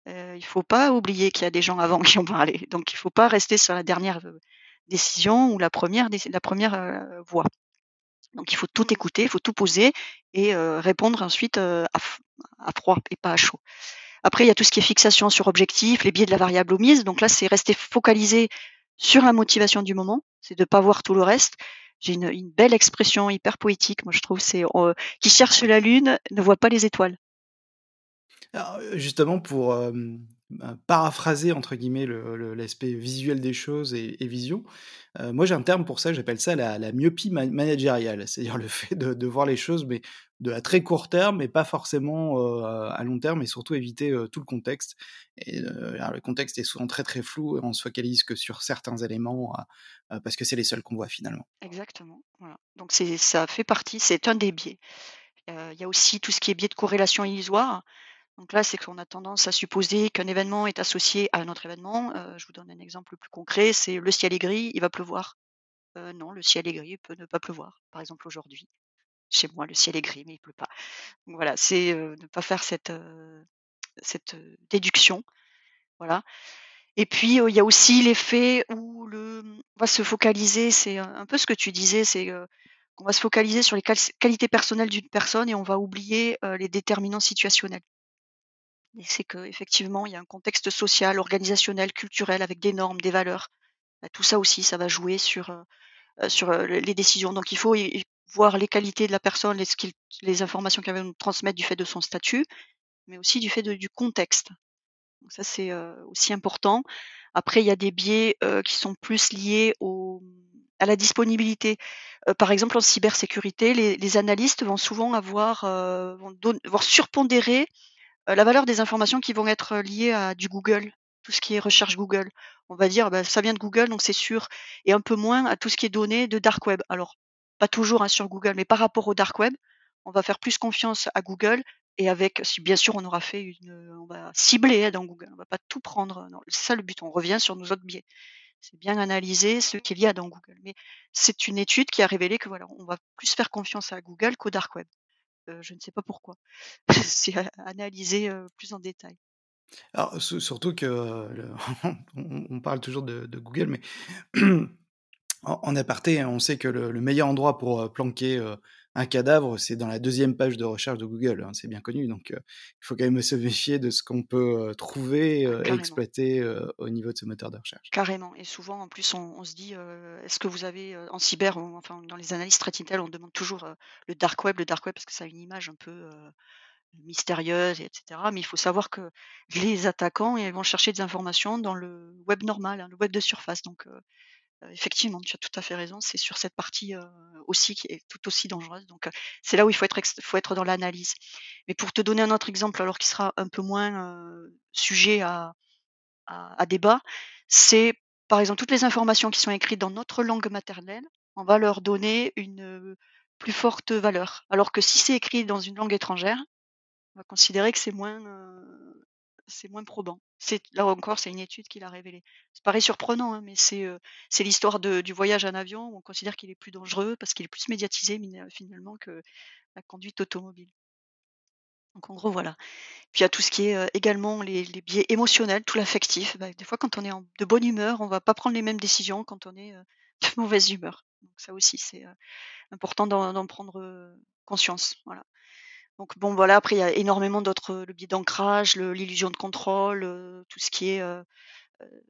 il ne faut pas oublier qu'il y a des gens avant <laughs> qui ont parlé. Donc, il ne faut pas rester sur la dernière décision ou la première, la première voix. Donc il faut tout écouter, il faut tout poser et répondre ensuite à, froid et pas à chaud. Après, il y a tout ce qui est fixation sur objectif, les biais de la variable omise. Donc là, c'est rester focalisé sur la motivation du moment, c'est de pas voir tout le reste. J'ai une, une, belle expression hyper poétique, moi je trouve, c'est qui cherche la lune ne voit pas les étoiles. Alors, justement, pour «paraphraser» entre guillemets le le l'aspect visuel des choses et et vision. Heu, moi j'ai un terme pour ça, j'appelle ça la myopie ma managériale. <laughs> C'est-à-dire le fait de voir les choses, mais de à très court terme, mais pas forcément, heu, à long terme et surtout éviter, heu, tout le contexte et le contexte est souvent très, très flou et on se focalise que sur certains éléments, parce que c'est les seuls qu'on voit finalement. Exactement. Donc ça fait partie, c'est un des biais. Il y a aussi tout ce qui est biais de corrélation illusoire. Donc là, c'est qu'on a tendance à supposer qu'un événement est associé à un autre événement. Heu, je vous donne un exemple plus concret, c'est le ciel est gris, il va pleuvoir. Heu, non, le ciel est gris, il peut ne pas pleuvoir. Par exemple aujourd'hui, chez moi, le ciel est gris, mais il pleut pas. Donc voilà, c'est, heu, ne pas faire cette, cette, déduction, voilà. Et puis, il y a aussi l'effet où le on va se focaliser, c'est un peu ce que tu disais, c'est, qu'on va se focaliser sur les quali qualités personnelles d'une personne et on va oublier, les déterminants situationnels. Et c'est qu'effectivement, il y a un contexte social, organisationnel, culturel avec des normes, des valeurs. Bah, tout ça aussi, ça va jouer sur, heu heu, sur, heu, les décisions. Donc il faut voir les qualités de la personne, les informations qu'elle va nous transmettre du fait de son statut, mais aussi du fait du contexte. Ça, c'est, aussi important. Après, il y a des biais, heu, qui sont plus liés au à la disponibilité. Heu, par exemple, en cybersécurité, les les analystes vont souvent avoir, vont don vont surpondérer, la valeur des informations qui vont être, liées à du Google, tout ce qui est recherche Google. On va dire: «Bah, ça vient de Google, donc c'est sûr» et un peu moins à tout ce qui est donné de dark web. Alors, pas toujours, hein, sur Google, mais par rapport au dark web, on va faire plus confiance à Google et avec si bien sûr on aura fait une, on va cibler, hein, dans Google, on va pas tout prendre, c'est ça le but, on revient sur nos autres biais. C'est bien analyser ce qu'il y a dans Google. Mais c'est une étude qui a révélé que voilà, on va plus faire confiance à Google qu'au dark web. Heu, je ne sais pas pourquoi. <laughs> C'est heu, plus en détail. Alors su surtout que, <laughs> on parle toujours de Google, mais <clears throat> en aparté, hein, on sait que le le meilleur endroit pour, planquer, un cadavre, c'est dans la deuxième page de recherche de Google, hein, c'est bien connu donc heu, il faut quand même se <laughs> méfier de ce qu'on peut, heu, trouver, Ah heu, et exploiter, au niveau de ce moteur de recherche. Carrément et souvent en plus on on se dit, «Est-ce que vous avez, heu» en cyber, on enfin dans les analyses threat intel, on demande toujours, le dark web le dark web parce que ça a une image un peu, mystérieuse et cetera. Mais il faut savoir que les attaquants, ils vont chercher des informations dans le web normal, hein, le web de surface donc effectivement, tu as tout à fait raison, c'est sur cette partie, heu, aussi qui est tout aussi dangereuse donc heu, c'est là où il faut être faut être dans l'analyse. Mais pour te donner un autre exemple alors qui sera un peu moins, sujet à débat, c'est par exemple toutes les informations qui sont écrites dans notre langue maternelle, on va leur donner une, plus forte valeur. Alors que si c'est écrit dans une langue étrangère, on va considérer que c'est moins, c'est moins probant. C'est là encore, c'est une étude qui l'a révélé. Ça paraît surprenant, hein, mais c'est, c'est l'histoire du voyage en avion où on considère qu'il est plus dangereux parce qu'il est plus médiatisé finalement que la conduite automobile. Donc en gros, voilà. Puis il y a tout ce qui est, également les biais émotionnels, tout l'affectif. Bah, des fois quand on est en de bonne humeur, on va pas prendre les mêmes décisions quand on est, de mauvaise humeur. Ça aussi c'est, important d'en prendre, conscience, voilà. Donc bon voilà, après il y a énormément d'autres, le biais d'ancrage, l'illusion de contrôle, heu, tout ce qui est, heu heu,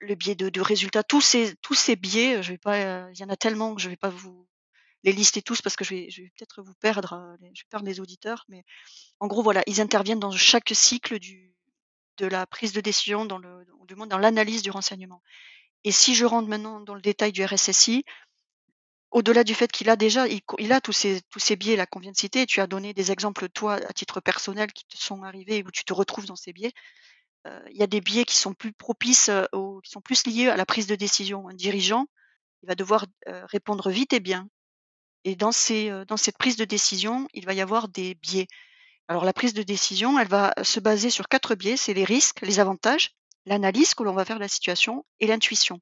le biais de de résultat. Tous ces tous ces biais, je vais pas, il y en a tellement que je vais pas vous les lister tous parce que je vais peut-être vous perdre, je vais perdre les auditeurs, mais en gros voilà, ils interviennent dans chaque cycle de la prise de décision dans le du dans l'analyse du renseignement. Et si je rentre maintenant dans le détail du RSSI au-delà du fait qu'il a déjà il a tous ces tous ces biais-là qu'on vient de citer, tu as donné des exemples toi à titre personnel qui te sont arrivés où tu te retrouves dans ces biais. Heu, il y a des biais qui sont plus propices, heu, aux qui sont plus liés à la prise de décision. Un dirigeant, il va devoir, heu, répondre vite et bien et dans heu, dans cette prise de décision, il va y avoir des biais. Alors la prise de décision, elle va se baser sur 4 biais, c'est les risques, les avantages, l'analyse que l'on va faire de la situation et l'intuition.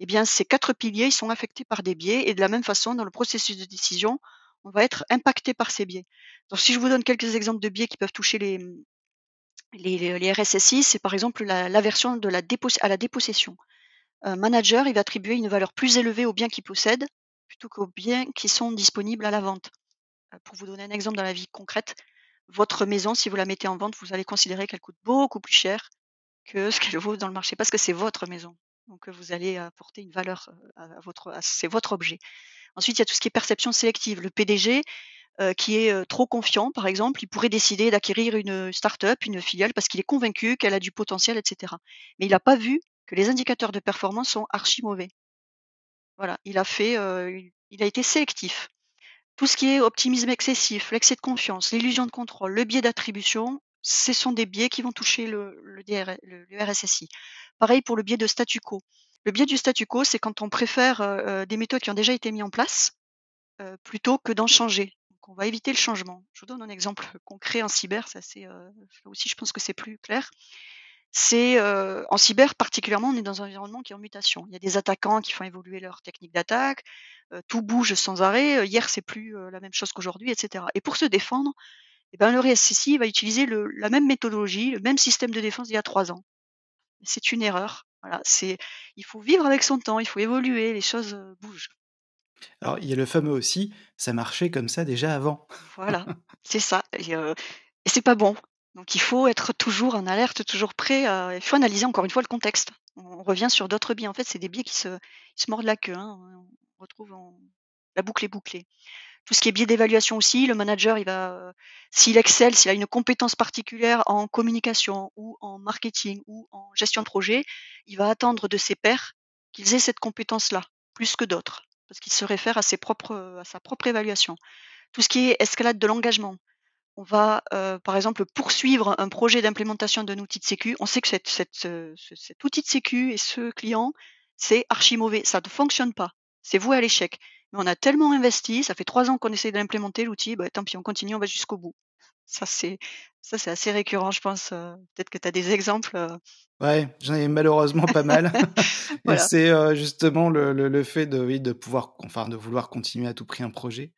Eh bien, ces 4 piliers, ils sont affectés par des biais et de la même façon, dans le processus de décision, on va être impacté par ces biais. Donc si je vous donne quelques exemples de biais qui peuvent toucher les, mmh, les les RSSI, c'est par exemple la l'aversion la à la dépossession. Un manager, il va attribuer une valeur plus élevée aux biens qu'il possède, plutôt qu'aux biens qui sont disponibles à la vente. Heu, pour vous donner un exemple dans la vie concrète, votre maison, si vous la mettez en vente, vous allez considérer qu'elle coûte beaucoup plus cher que ce qu'elle vaut dans le marché parce que c'est votre maison. Donc, vous allez apporter une valeur, à votre c'est votre objet. Ensuite, il y a tout ce qui est perception sélective. Le PDG, qui est trop confiant, par exemple, il pourrait décider d'acquérir une start-up, une filiale, parce qu'il est convaincu qu'elle a du potentiel, etc. Mais il n'a pas vu que les indicateurs de performance sont archi mauvais. Voilà, il a fait, il a été sélectif. Tout ce qui est optimisme excessif, l'excès de confiance, l'illusion de contrôle, le biais d'attribution, ce sont des biais qui vont toucher le, RSSI. Pareil pour le biais de statu quo. Le biais du statu quo, c'est quand on préfère des méthodes qui ont déjà été mises en place plutôt que d'en changer. On va éviter le changement. Je vous donne un exemple <laughs> concret en cyber, ça c'est aussi je pense que c'est plus clair c'est en cyber particulièrement, on est dans un environnement qui est en mutation. Il y a des attaquants qui font évoluer leur technique d'attaque, tout bouge sans arrêt. hier, c'est plus la même chose qu'aujourd'hui, etc. Et pour se défendre, eh ben, le RSSI va utiliser la même méthodologie, le même système de défense d'il y a trois ans. C'est une erreur. Voilà, c'est, il faut vivre avec son temps, il faut évoluer, les choses bougent. Alors, il y a le fameux aussi, ça marchait comme ça déjà avant. Voilà, c'est ça. Et, et c'est pas bon. Donc il faut être toujours en alerte, toujours prêt. il faut analyser encore une fois le contexte. On, revient sur d'autres biais. En fait, c'est des biais qui se, se mordent la queue. Hein. On retrouve la boucle est bouclée. Tout ce qui est biais d'évaluation aussi, le manager, il va, s'il excelle, s'il a une compétence particulière en communication ou en marketing ou en gestion de projet, il va attendre de ses pairs qu'ils aient cette compétence-là, plus que d'autres, parce qu'il se réfère à, ses propres, à sa propre évaluation. Tout ce qui est escalade de l'engagement, on va, par exemple, poursuivre un projet d'implémentation d'un outil de sécu. On sait que cette, cet outil de sécu et ce client, c'est archi mauvais. Ça ne fonctionne pas. C'est voué à l'échec. Mais on a tellement investi, ça fait trois ans qu'on essaie d'implémenter l'outil, bah, tant pis, on continue, on va jusqu'au bout. Ça, c'est, ça, c'est assez récurrent, je pense. peut-être que tu as des exemples. Ouais, j'en ai malheureusement pas mal. <laughs> C'est justement le, fait de, oui, de pouvoir, enfin, de vouloir continuer à tout prix un projet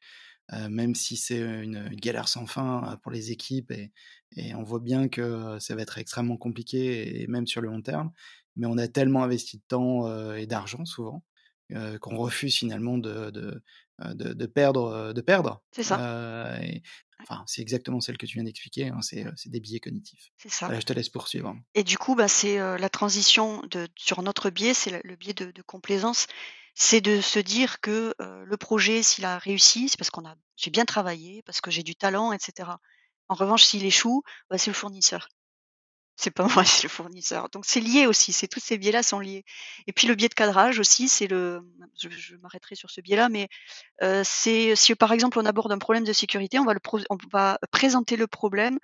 même si c'est une, galère sans fin pour les équipes et, on voit bien que ça va être extrêmement compliqué et même sur le long terme. Mais on a tellement investi de temps et d'argent souvent qu'on refuse finalement de, de, perdre. De perdre. C'est ça. enfin, c'est exactement celle que tu viens d'expliquer. Hein, c'est, des biais cognitifs. C'est ça. je te laisse poursuivre. Et du coup, bah, c'est la transition de, sur notre biais, c'est le, biais de, complaisance c'est de se dire que le projet, s'il a réussi, c'est parce qu'on a j'ai bien travaillé, parce que j'ai du talent, etc. En revanche, s'il échoue, bah, c'est le fournisseur. C'est pas <laughs> moi, c'est le fournisseur. Donc c'est lié aussi, c'est tous ces biais-là sont liés. Et puis le biais de cadrage aussi, c'est le, je, m'arrêterai sur ce biais-là, mais c'est si par exemple on aborde un problème de sécurité, on va le on va présenter le problème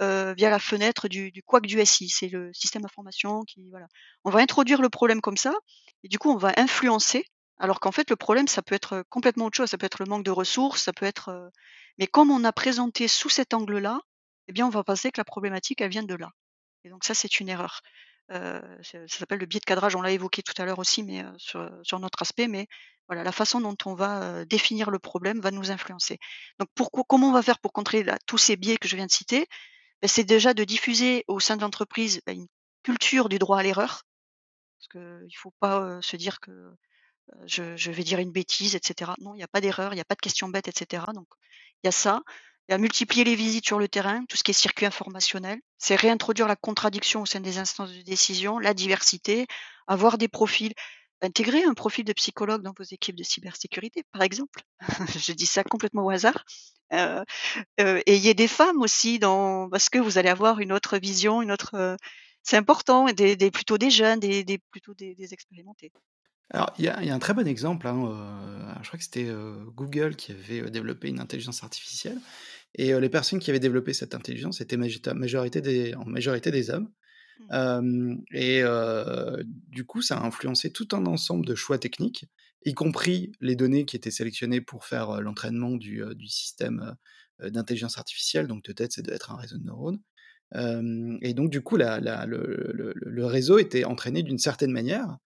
via la fenêtre du, du QUAC du SI, c'est le système d'information qui voilà. On va introduire le problème comme ça, et du coup on va influencer alors qu'en fait, le problème, ça peut être complètement autre chose. Ça peut être le manque de ressources, ça peut être. Mais comme on a présenté sous cet angle-là, eh bien, on va penser que la problématique, elle vient de là. Et donc ça, c'est une erreur. ça, s'appelle le biais de cadrage. On l'a évoqué tout à l'heure aussi, mais sur, sur notre aspect. Mais voilà, la façon dont on va définir le problème va nous influencer. Donc, pourquoi, comment on va faire pour contrer tous ces biais que je viens de citer? Ben, C'est déjà de diffuser au sein de l'entreprise ben, une culture du droit à l'erreur. Parce qu'il ne faut pas se dire que je, vais dire une bêtise, etc. Non, il n'y a pas d'erreur, il n'y a pas de question bête, etc. Donc, il y a ça. A multiplier les visites sur le terrain, tout ce qui est circuit informationnel. C'est réintroduire la contradiction au sein des instances de décision, la diversité, avoir des profils. Intégrer un profil de psychologue dans vos équipes de cybersécurité, par exemple. <laughs> je dis ça complètement au hasard. Euh, euh, ayez des femmes aussi, parce que vous allez avoir une autre vision, une autre. Euh, c'est important, des, plutôt des jeunes, des, plutôt des, expérimentés. Alors, il y a, un très bon exemple. Hein, je crois que c'était Google qui avait développé une intelligence artificielle. Et les personnes qui avaient développé cette intelligence étaient majorité des, en majorité des hommes. Mmh. et du coup, ça a influencé tout un ensemble de choix techniques, y compris les données qui étaient sélectionnées pour faire l'entraînement du, du système d'intelligence artificielle. Donc, peut-être, c'est d'être un réseau de neurones. et donc, du coup, la, le, le, le, réseau était entraîné d'une certaine manière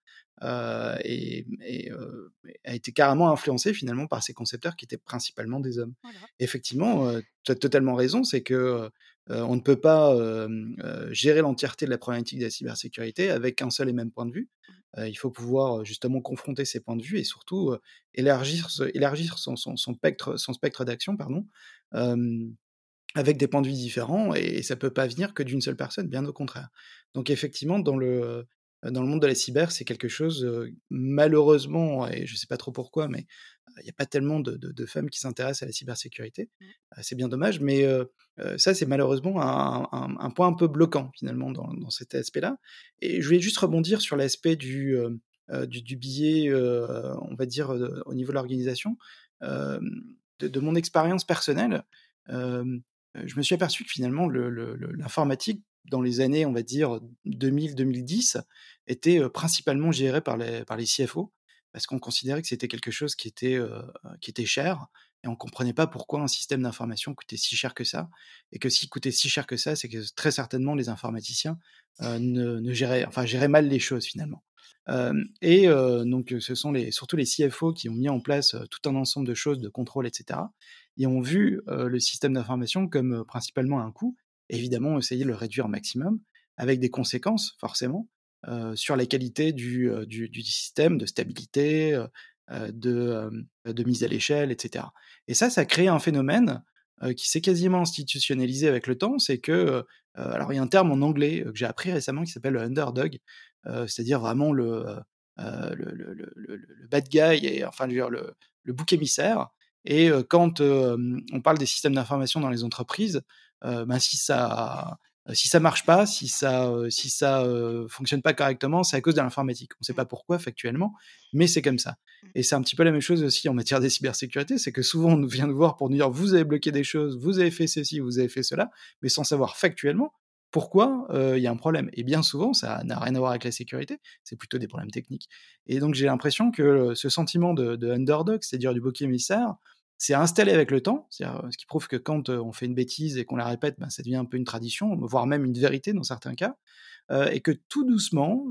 euh, et, euh, a été carrément influencé finalement par ces concepteurs qui étaient principalement des hommes. Effectivement, euh, tu as totalement raison, c'est que on ne peut pas gérer l'entièreté de la problématique de la cybersécurité avec un seul et même point de vue. Mmh. il faut pouvoir justement confronter ces points de vue et surtout élargir, élargir son, son, spectre, son spectre d'action, pardon, avec des points de vue différents et ça peut pas venir que d'une seule personne, bien au contraire. Donc effectivement, dans le dans le monde de la cyber, c'est quelque chose, malheureusement et je sais pas trop pourquoi, mais il y a pas tellement de de de femmes qui s'intéressent à la cybersécurité. Mmh. c'est bien dommage, mais ça, c'est malheureusement un un un point un peu bloquant finalement dans dans cet aspect-là et je voulais juste rebondir sur l'aspect du, du du biais, on va dire, au niveau de l'organisation. de de mon expérience personnelle, je me suis aperçu que finalement le le le l'informatique dans les années, on va dire 2000-2010, était principalement géré par les par les CFO parce qu'on considérait que c'était quelque chose qui était, qui était cher et on comprenait pas pourquoi un système d'information coûtait si cher que ça et que s'il coûtait si cher que ça, c'est que très certainement les informaticiens, ne ne géraient enfin géraient mal les choses finalement. Et donc ce sont les surtout les CFO qui ont mis en place, tout un ensemble de choses, de contrôles et cetera et ont vu, le système d'information comme, principalement un coût évidemment essayer de le réduire au maximum, avec des conséquences forcément, sur la qualité du, du système, de stabilité, de, de mise à l'échelle, et cetera. Et ça, ça a créé un phénomène, qui s'est quasiment institutionnalisé avec le temps, c'est que, alors il y a un terme en anglais, que j'ai appris récemment qui s'appelle le underdog, c'est-à-dire vraiment le, le le bad guy et enfin le le bouc émissaire et quand, on parle des systèmes d'information dans les entreprises, ben, si ça si ça marche pas, si ça, heu, si ça, fonctionne pas correctement, c'est à cause de l'informatique. On sait pas pourquoi factuellement, mais c'est comme ça. Et c'est un petit peu la même chose aussi en matière de cybersécurité, c'est que souvent on nous vient nous voir pour nous dire: «Vous avez bloqué des choses, vous avez fait ceci, vous avez fait cela», mais sans savoir factuellement pourquoi, il y a un problème. Et bien souvent, ça n'a rien à voir avec la sécurité, c'est plutôt des problèmes techniques. Et donc j'ai l'impression que ce sentiment de de underdog, c'est-à-dire du bouc émissaire, c'est installé avec le temps, c'est-à-dire, ce qui prouve que quand, on fait une bêtise et qu'on la répète, ben, ça devient un peu une tradition, voire même une vérité dans certains cas, heu et que tout doucement,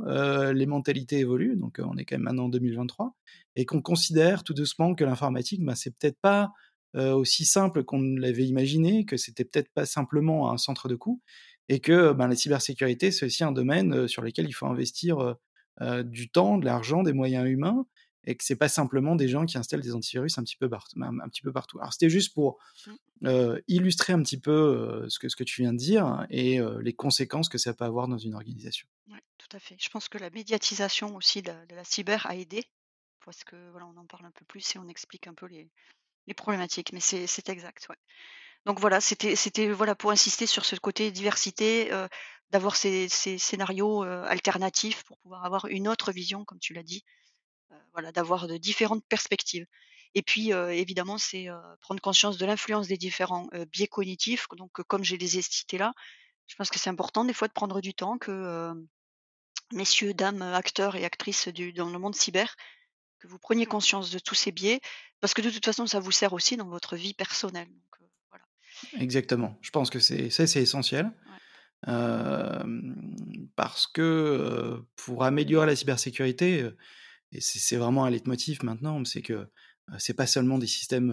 les mentalités évoluent, donc on est quand même maintenant en 2023 et qu'on considère tout doucement que l'informatique, ben, c'est peut-être pas, aussi simple qu'on l'avait imaginé, que c'était peut-être pas simplement un centre de coûts et que, ben, la cybersécurité, c'est aussi un domaine, sur lequel il faut investir, du temps, de l'argent, des moyens humains et que c'est pas simplement des gens qui installent des antivirus un petit peu partout un petit peu partout. Alors c'était juste pour, Mmh. heu, illustrer un petit peu, heu, ce que ce que tu viens de dire et heu, les conséquences que ça peut avoir dans une organisation. Ouais, tout à fait. Je pense que la médiatisation aussi de la de la cyber a aidé, parce que voilà, on en parle un peu plus et on explique un peu les les problématiques, mais c'est exact, ouais. Donc voilà, c'était voilà pour insister sur ce côté diversité, d'avoir ces ces scénarios, alternatifs pour pouvoir avoir une autre vision comme tu l'as dit, voilà, d'avoir de différentes perspectives. Et puis, évidemment, c'est, prendre conscience de l'influence des différents, biais cognitifs, donc comme je les ai cités là. Je pense que c'est important des fois de prendre du temps que, messieurs, dames, acteurs et actrices du dans le monde cyber, que vous preniez conscience de tous ces biais, parce que de toute façon, ça vous sert aussi dans votre vie personnelle, donc heu, voilà. Exactement, je pense que c'est ça, c'est essentiel. Ouais. Parce que, pour améliorer la cybersécurité, et c'est vraiment un leitmotiv maintenant, c'est que, heu, c'est pas seulement des systèmes,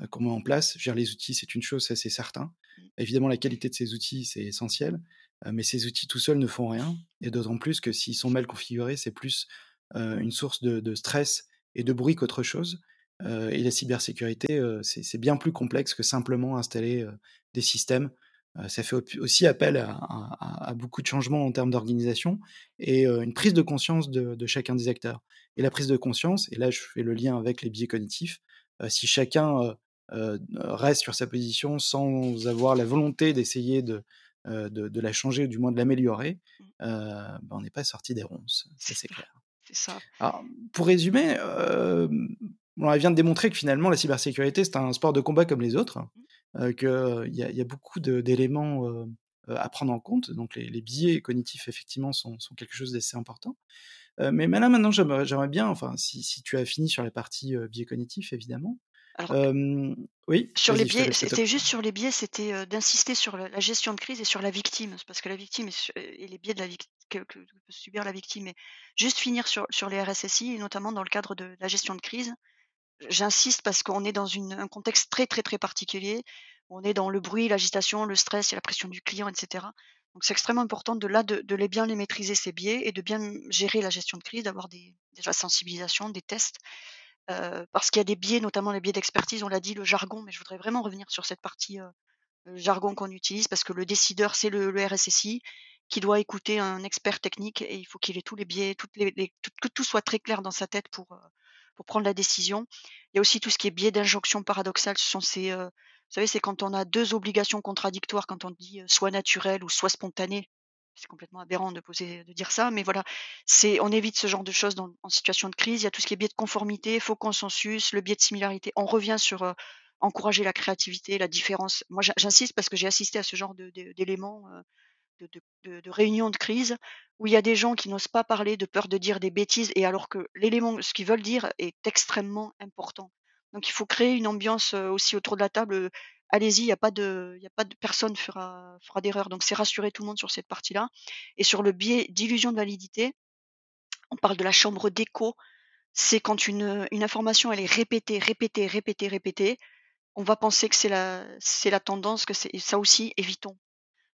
heu, qu'on met en place. Dire les outils, c'est une chose, ça c'est certain. Mmh. Évidemment, la qualité de ces outils, c'est essentiel, heu, mais ces outils tout seuls ne font rien et d'autant plus que s'ils sont mal configurés, c'est plus, une source de de stress et de bruit qu'autre chose, et la cybersécurité, c'est bien plus complexe que simplement installer, des systèmes. Ça fait au aussi appel à à à beaucoup de changements en termes d'organisation et une prise de conscience de de chacun des acteurs. Et la prise de conscience et là je fais le lien avec les biais cognitifs, si chacun, reste sur sa position sans avoir la volonté d'essayer de, heu, de de la changer ou du moins de l'améliorer, Mmh. ben, on n'est pas sorti des ronces, ça C'est clair. ça. Alors, pour résumer, bon, elle vient de démontrer que finalement la cybersécurité, c'est un sport de combat comme les autres, Mmh. Qu'il y y a beaucoup d'éléments, à prendre en compte, donc les les biais cognitifs effectivement sont sont quelque chose d'assez important. Mais là maintenant j'aimerais bien, enfin si si tu as fini sur la partie, biais cognitifs évidemment. Alors Hem oui, sur les biais, c'était juste sur les biais, c'était, d'insister sur la la gestion de crise et sur la victime. Parce que la victime su et les biais de la vict que que peut subir la victime et juste finir sur sur les RSSI et notamment dans le cadre de la gestion de crise. J'insiste parce qu'on est dans un contexte très, très, très particulier. On est dans le bruit, l'agitation, le stress, a la pression du client et cetera. Donc c'est extrêmement important de là, de bien les maîtriser ces biais et de bien gérer la gestion de crise, d'avoir des de la sensibilisation, des tests. Heu, parce qu'il y a des biais, notamment les biais d'expertise, on l'a dit, le jargon, mais je voudrais vraiment revenir sur cette partie, le jargon qu'on utilise parce que le décideur, c'est le le RSSI qui doit écouter un expert technique et il faut qu'il ait tous les biais, les que tout soit très clair dans sa tête pour, pour prendre la décision. Il y a aussi tout ce qui est biais d'injonction paradoxale. Ce ces, vous savez, c'est quand on a deux obligations contradictoires, quand on dit soit naturel ou soit spontané. C'est complètement aberrant de poser, de dire ça, mais voilà, c'est, on évite ce genre de choses en situation de crise. Il y a tout ce qui est biais de conformité, faux consensus, le biais de similarité. On revient sur encourager la créativité, la différence. Moi, j'insiste parce que j'ai assisté à ce genre d'éléments de, réunions de crise où il y a des gens qui n'osent pas parler de peur de dire des bêtises et alors que l'élément, ce qu'ils veulent dire est extrêmement important. Donc il faut créer une ambiance aussi autour de la table. Allez-y, il n'y a pas de, il a pas de personne fera, fera d'erreur. Donc c'est rassurer tout le monde sur cette partie-là. Et sur le biais d'illusion de validité, on parle de la chambre d'écho. C'est quand une, une information elle est répétée, répétée, répétée, répétée, on va penser que c'est la, c'est la tendance, que c'est ça aussi, évitons.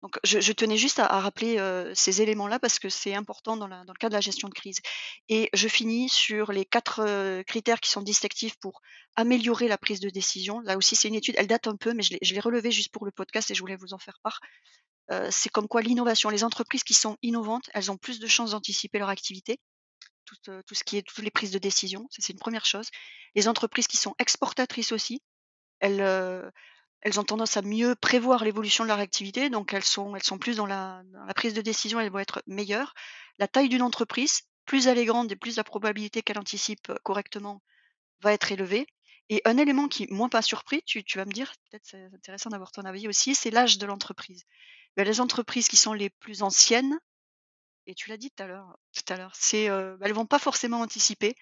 Donc, je, tenais juste à, rappeler ces éléments-là parce que c'est important dans, le cas de la gestion de crise. Et je finis sur les quatre critères qui sont distinctifs pour améliorer la prise de décision. Là aussi, c'est une étude, elle date un peu, mais je l'ai relevé juste pour le podcast et je voulais vous en faire part. c'est comme quoi l'innovation, les entreprises qui sont innovantes, elles ont plus de chances d'anticiper leur activité. Tout, tout, ce qui est toutes les prises de décision, c'est une première chose. Les entreprises qui sont exportatrices aussi, elles, elles ont tendance à mieux prévoir l'évolution de leur activité, donc elles sont, plus dans la, prise de décision, elles vont être meilleures. La taille d'une entreprise, plus elle est grande et plus la probabilité qu'elle anticipe correctement va être élevée. Et un élément qui, moi, pas surpris, tu, vas me dire, peut-être c'est intéressant d'avoir ton avis aussi, c'est l'âge de l'entreprise. Ben, les entreprises qui sont les plus anciennes, et tu l'as dit tout à l'heure, tout à c'est, euh, ben, vont pas forcément anticiper,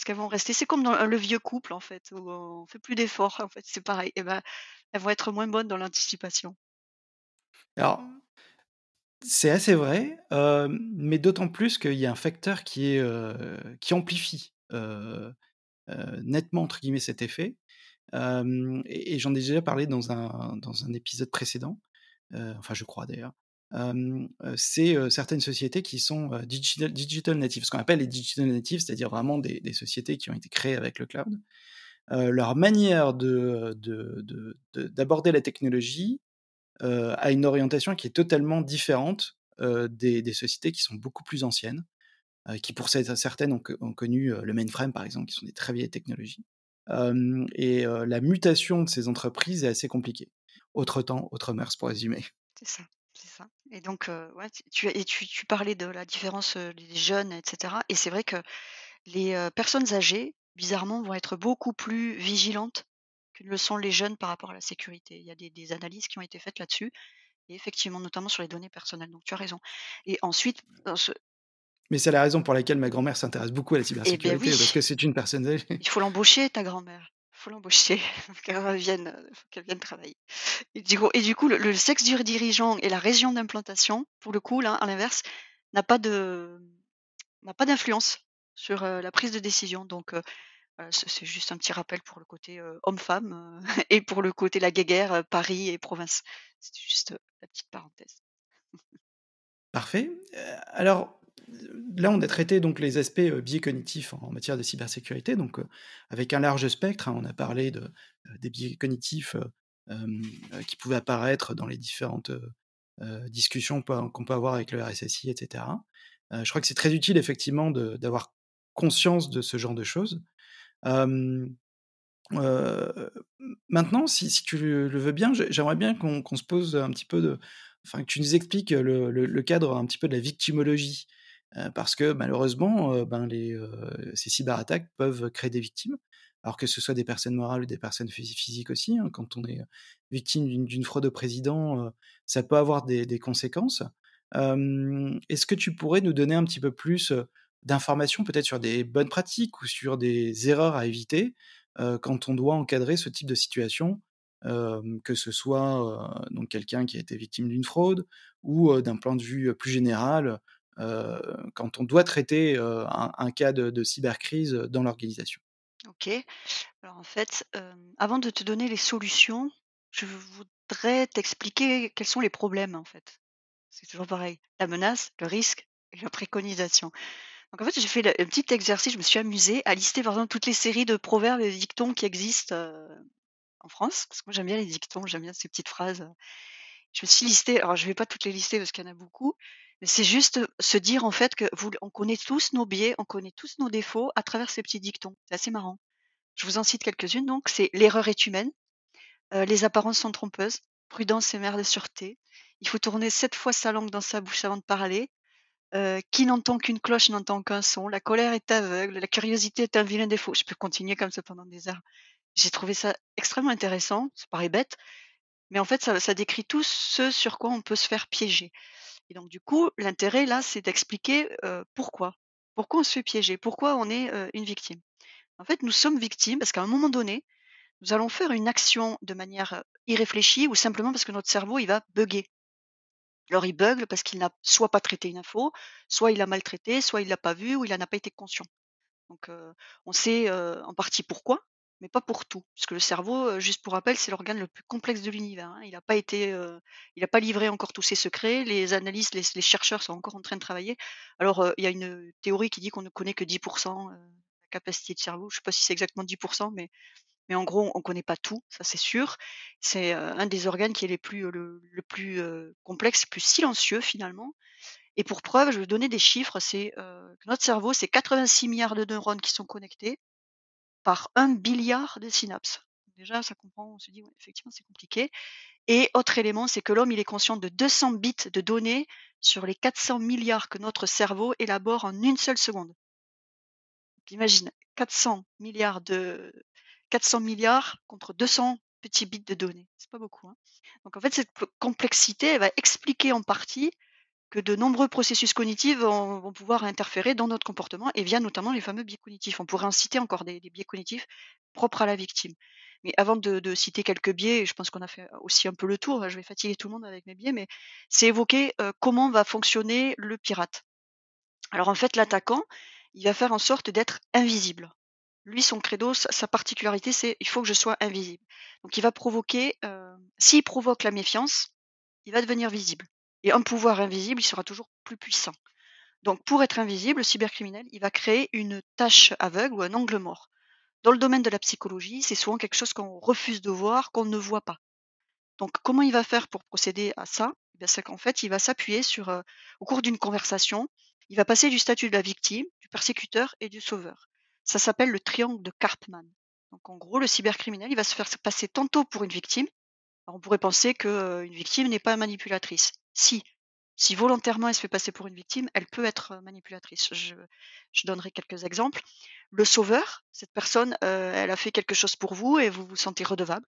parce qu'elles vont rester. C'est comme dans le vieux couple en fait, où on fait plus d'efforts. En fait, c'est pareil. Et ben, elles vont être moins bonnes dans l'anticipation. Alors, c'est assez vrai, mais d'autant plus qu'il y a un facteur qui, est, qui amplifie nettement entre guillemets cet effet. et, j'en ai déjà parlé dans un, dans un épisode précédent, enfin je crois d'ailleurs. C'est certaines sociétés qui sont digital, natives, ce qu'on appelle les digital natives, c'est-à-dire vraiment des, sociétés qui ont été créées avec le cloud. Leur manière de, d'aborder la technologie a une orientation qui est totalement différente des, sociétés qui sont beaucoup plus anciennes, qui pour certaines ont, ont, connu le mainframe par exemple, qui sont des très vieilles technologies. et la mutation de ces entreprises est assez compliquée. Autre temps, autre mœurs pour résumer. C'est ça. Et donc, ouais, tu, et tu, tu, parlais de la différence des jeunes, etc. Et c'est vrai que les personnes âgées bizarrement, vont être beaucoup plus vigilantes que ne le sont les jeunes par rapport à la sécurité. Il y a des, analyses qui ont été faites là-dessus, et effectivement, notamment sur les données personnelles. Donc, tu as raison. Et ensuite, Mais c'est la raison pour laquelle ma grand-mère s'intéresse beaucoup à la eh ben cybersécurité, parce que c'est une personne âgée. Il faut l'embaucher, ta grand-mère. <laughs> Faut l'embaucher, vienne, qu'elle vienne travailler. Et du coup, et du coup le, sexe du dirigeant et la région d'implantation, pour le coup, là, à l'inverse, n'a pas d'influence sur la prise de décision. Donc, c'est juste un petit rappel pour le côté homme-femme <laughs> et pour le côté la guéguerre, Paris et province. C'est juste la petite parenthèse. Parfait. alors, là, on a traité donc les aspects biais cognitifs en matière de cybersécurité, donc avec un large spectre. Hein, on a parlé de, des biais cognitifs qui pouvaient apparaître dans les différentes discussions qu'on peut avoir avec le RSSI, etc. je crois que c'est très utile effectivement d'avoir conscience de ce genre de choses. maintenant, si, tu le veux bien, j'aimerais bien qu'on se pose un petit peu de. Enfin, que tu nous expliques le, cadre un petit peu de la victimologie. Parce que malheureusement, ben ces cyberattaques peuvent créer des victimes, alors que ce soit des personnes morales ou des personnes physiques aussi. Hein. quand on est victime d'une fraude au président, ça peut avoir des, conséquences. Est-ce que tu pourrais nous donner un petit peu plus d'informations peut-être sur des bonnes pratiques ou sur des erreurs à éviter quand on doit encadrer ce type de situation, que ce soit quelqu'un qui a été victime d'une fraude ou d'un point de vue plus général, quand on doit traiter un, cas de, cybercrise dans l'organisation. Ok. Alors en fait, avant de te donner les solutions, je voudrais t'expliquer quels sont les problèmes en fait. C'est toujours pareil. La menace, le risque et la préconisation. Donc en fait, j'ai fait un petit exercice, je me suis amusée à lister par exemple toutes les séries de proverbes et dictons qui existent en France, parce que moi j'aime bien les dictons, j'aime bien ces petites phrases. Je me suis listée, alors je vais pas toutes les lister parce qu'il y en a beaucoup, c'est juste se dire en fait que vous on connaît tous nos biais, on connaît tous nos défauts à travers ces petits dictons. C'est assez marrant. Je vous en cite quelques-unes donc, c'est l'erreur est humaine, les apparences sont trompeuses, prudence est mère de sûreté, il faut tourner sept fois sa langue dans sa bouche avant de parler, qui n'entend qu'une cloche n'entend qu'un son, la colère est aveugle, la curiosité est un vilain défaut. Je peux continuer comme ça pendant des heures. J'ai trouvé ça extrêmement intéressant, ça paraît bête, mais en fait ça ça décrit tout ce sur quoi on peut se faire piéger et donc du coup, l'intérêt là, c'est d'expliquer, pourquoi. Pourquoi on se fait piéger? Pourquoi on est, une victime? En fait, nous sommes victimes parce qu'à un moment donné, nous allons faire une action de manière, irréfléchie ou simplement parce que notre cerveau, il va bugger. Alors il bug parce qu'il n'a soit pas traité une info, soit il a mal traité, soit il l'a pas vu ou il en a pas été conscient. Donc, on sait, en partie pourquoi, mais pas pour tout. Parce que le cerveau, juste pour rappel, c'est l'organe le plus complexe de l'univers, hein. Il n'a pas été, il a pas livré encore tous ses secrets. Les analystes, les chercheurs sont encore en train de travailler. Alors, il y a une théorie qui dit qu'on ne connaît que 10 la capacité de cerveau. Je sais pas si c'est exactement 10 mais mais en gros, on connaît pas tout, ça c'est sûr. C'est, un des organes qui est les plus, le plus, complexe, plus silencieux finalement et pour preuve, je vais donner des chiffres, c'est, que notre cerveau, c'est 86 milliards de neurones qui sont connectés par un billiard de synapses. Déjà, ça comprend, on se dit, effectivement, c'est compliqué. Et autre élément, c'est que l'homme, il est conscient de 200 bits de données sur les 400 milliards que notre cerveau élabore en une seule seconde. Imagine, 400 milliards de 400 milliards contre 200 petits bits de données. C'est pas beaucoup. Hein. Donc en fait, cette complexité, elle va expliquer en partie que de nombreux processus cognitifs vont, pouvoir interférer dans notre comportement et via notamment les fameux biais cognitifs. On pourrait en citer encore des, biais cognitifs propres à la victime. Mais avant de, citer quelques biais, je pense qu'on a fait aussi un peu le tour, je vais fatiguer tout le monde avec mes biais, mais c'est évoquer euh, comment va fonctionner le pirate. Alors en fait, l'attaquant, il va faire en sorte d'être invisible. Lui, son credo, sa, particularité, c'est il faut que je sois invisible. Donc il va provoquer, euh, s'il provoque la méfiance, il va devenir visible. Et un pouvoir invisible, il sera toujours plus puissant. Donc pour être invisible, le cybercriminel, il va créer une tâche aveugle ou un angle mort. Dans le domaine de la psychologie, c'est souvent quelque chose qu'on refuse de voir, qu'on ne voit pas. Donc comment il va faire pour procéder à ça? Eh C'est qu'en fait, il va s'appuyer sur, euh, au cours d'une conversation, il va passer du statut de la victime, du persécuteur et du sauveur. Ça s'appelle le triangle de Karpman. Donc en gros, le cybercriminel, il va se faire passer tantôt pour une victime. On pourrait penser qu'une victime n'est pas manipulatrice. Si, si volontairement elle se fait passer pour une victime, elle peut être manipulatrice. Je, donnerai quelques exemples. Le sauveur, cette personne, elle a fait quelque chose pour vous et vous vous sentez redevable.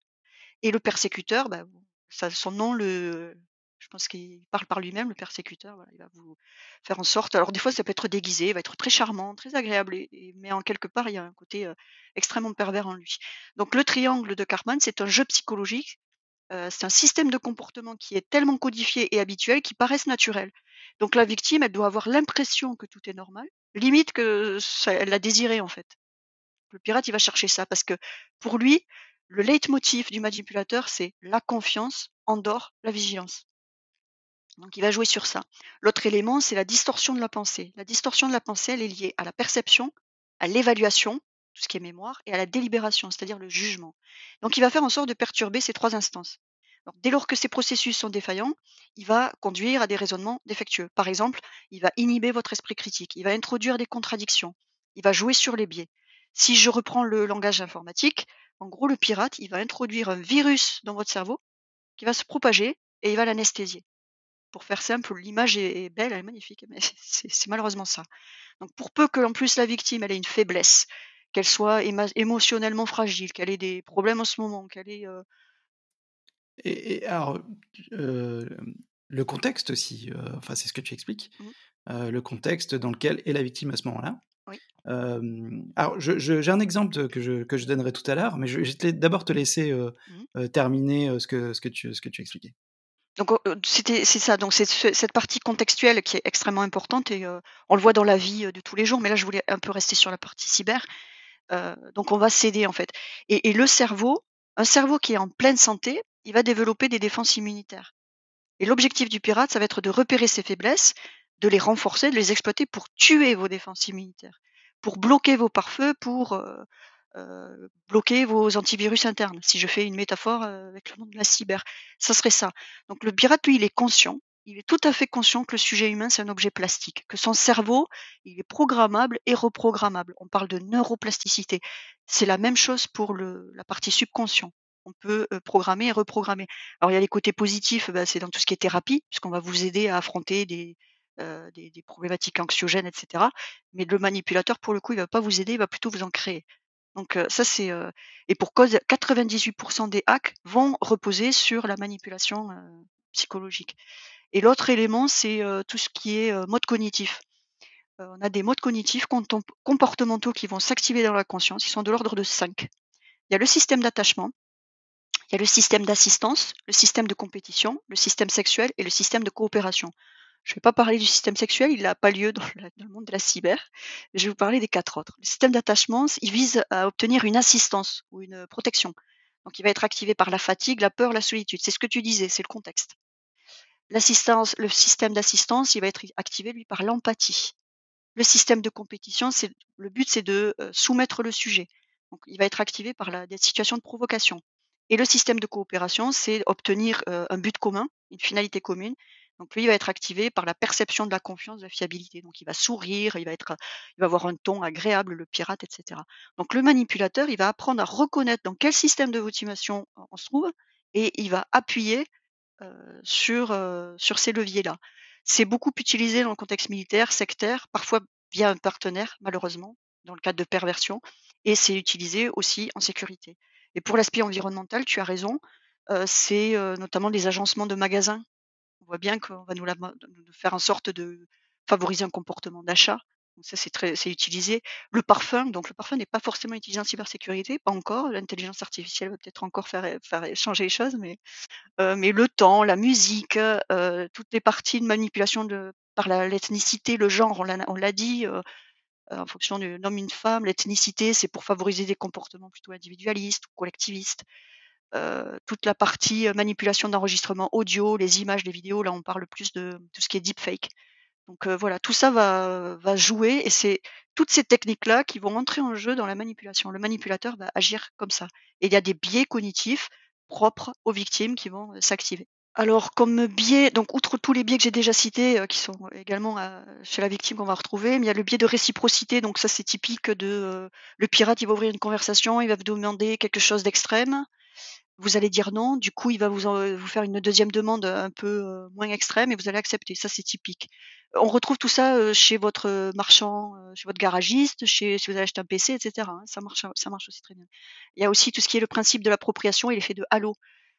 Et le persécuteur, bah, son nom, je pense qu'il parle par lui-même, le persécuteur. il va vous faire en sorte. Alors des fois, ça peut être déguisé, il va être très charmant, très agréable, mais en quelque part, il y a un côté extrêmement pervers en lui. Donc le triangle de Carman, c'est un jeu psychologique c'est un système de comportement qui est tellement codifié et habituel qu'il paraissent naturel. Donc la victime, elle doit avoir l'impression que tout est normal, limite que elle l'a désiré en fait. Le pirate, il va chercher ça parce que pour lui, le leitmotiv du manipulateur, c'est la confiance endort la vigilance. Donc il va jouer sur ça. L'autre élément, c'est la distorsion de la pensée. La distorsion de la pensée, elle est liée à la perception, à l'évaluation tout ce qui est mémoire, et à la délibération, c'est-à-dire le jugement. Donc il va faire en sorte de perturber ces trois instances. dès lors que ces processus sont défaillants, il va conduire à des raisonnements défectueux. Par exemple, il va inhiber votre esprit critique, il va introduire des contradictions, il va jouer sur les biais. Si je reprends le langage informatique, en gros, le pirate, il va introduire un virus dans votre cerveau qui va se propager et il va l'anesthésier. Pour faire simple, l'image est belle, elle est magnifique, mais <laughs> c'est malheureusement ça. Donc pour peu que en plus la victime ait une faiblesse, qu'elle soit émotionnellement fragile, qu'elle ait des problèmes en ce moment, qu'elle ait. Et, alors, le contexte aussi, enfin, c'est ce que tu expliques, mmh. le contexte dans lequel est la victime à ce moment-là. Oui. alors, j'ai un exemple que je, que je donnerai tout à l'heure, mais je, vais d'abord te laisser mmh. terminer ce, que, ce, que tu, ce que tu expliquais. Donc c'était c'est ça, donc c'est cette partie contextuelle qui est extrêmement importante et on le voit dans la vie de tous les jours, mais là je voulais un peu rester sur la partie cyber. Euh, donc on va céder en fait. Et, le cerveau, un cerveau qui est en pleine santé, il va développer des défenses immunitaires. Et l'objectif du pirate, ça va être de repérer ses faiblesses, de les renforcer, de les exploiter pour tuer vos défenses immunitaires, pour bloquer vos pare-feux, pour euh, bloquer vos antivirus internes. Si je fais une métaphore avec le monde de la cyber, ça serait ça. Donc le pirate, lui, il est conscient. Il est tout à fait conscient que le sujet humain, c'est un objet plastique, que son cerveau, il est programmable et reprogrammable. On parle de neuroplasticité. C'est la même chose pour la partie subconscient. On peut programmer et reprogrammer. Alors il y a les côtés positifs, bah, c'est dans tout ce qui est thérapie, puisqu'on va vous aider à affronter des, des, problématiques anxiogènes, etc. Mais le manipulateur, pour le coup, il va pas vous aider, il va plutôt vous en créer. Donc ça c'est et pour cause 98% des hacks vont reposer sur la manipulation psychologique. Et l'autre élément c'est tout ce qui est mode cognitif. on a des modes cognitifs comportementaux qui vont s'activer dans la conscience, ils sont de l'ordre de 5. Il y a le système d'attachement, il y a le système d'assistance, le système de compétition, le système sexuel et le système de coopération. Je ne vais pas parler du système sexuel, il n'a pas lieu dans, le monde de la cyber. Je vais vous parler des quatre autres. Le système d'attachement, il vise à obtenir une assistance ou une protection. Donc, il va être activé par la fatigue, la peur, la solitude. C'est ce que tu disais, c'est le contexte. L'assistance, le système d'assistance, il va être activé lui par l'empathie. Le système de compétition, le but, c'est de euh, soumettre le sujet. Donc, il va être activé par des situations de provocation. Et le système de coopération, c'est obtenir euh, un but commun, une finalité commune, donc lui, il va être activé par la perception de la confiance, de la fiabilité. Donc il va sourire, il va être, il va avoir un ton agréable, le pirate, etc. Donc le manipulateur, il va apprendre à reconnaître dans quel système de motivation on se trouve et il va appuyer sur sur ces leviers-là. C'est beaucoup utilisé dans le contexte militaire, sectaire, parfois via un partenaire, malheureusement, dans le cadre de perversion, et c'est utilisé aussi en sécurité. Et pour l'aspect environnemental, tu as raison, c'est notamment des agencements de magasins on voit bien qu'on va nous, faire en sorte de favoriser un comportement d'achat. Ça, c'est très, c'est utilisé. Le parfum, donc le parfum n'est pas forcément utilisé en cybersécurité, pas encore. L'intelligence artificielle va peut-être encore faire, faire changer les choses, mais, euh, mais le temps, la musique, euh, toutes les parties de manipulation de, par l'ethnicité, le genre, on l'a dit, euh, en fonction d'un homme, une femme, l'ethnicité, c'est pour favoriser des comportements plutôt individualistes ou collectivistes. Euh, toute la partie euh, manipulation d'enregistrement audio, les images, les vidéos, là on parle plus de tout ce qui est deepfake. Donc voilà, tout ça va, jouer et c'est toutes ces techniques-là qui vont entrer en jeu dans la manipulation. Le manipulateur va agir comme ça. Et il y a des biais cognitifs propres aux victimes qui vont s'activer. Alors, comme biais, donc outre tous les biais que j'ai déjà cités, qui sont également chez la victime qu'on va retrouver, il y a le biais de réciprocité. Donc ça, c'est typique de le pirate. Il va ouvrir une conversation, il va vous demander quelque chose d'extrême vous allez dire non, du coup, il va vous faire une deuxième demande un peu moins extrême et vous allez accepter. Ça, c'est typique. On retrouve tout ça chez votre marchand, chez votre garagiste, chez, si vous allez acheter un PC, etc. Hein. Ça marche, aussi très bien. Il y a aussi tout ce qui est le principe de l'appropriation et l'effet de halo.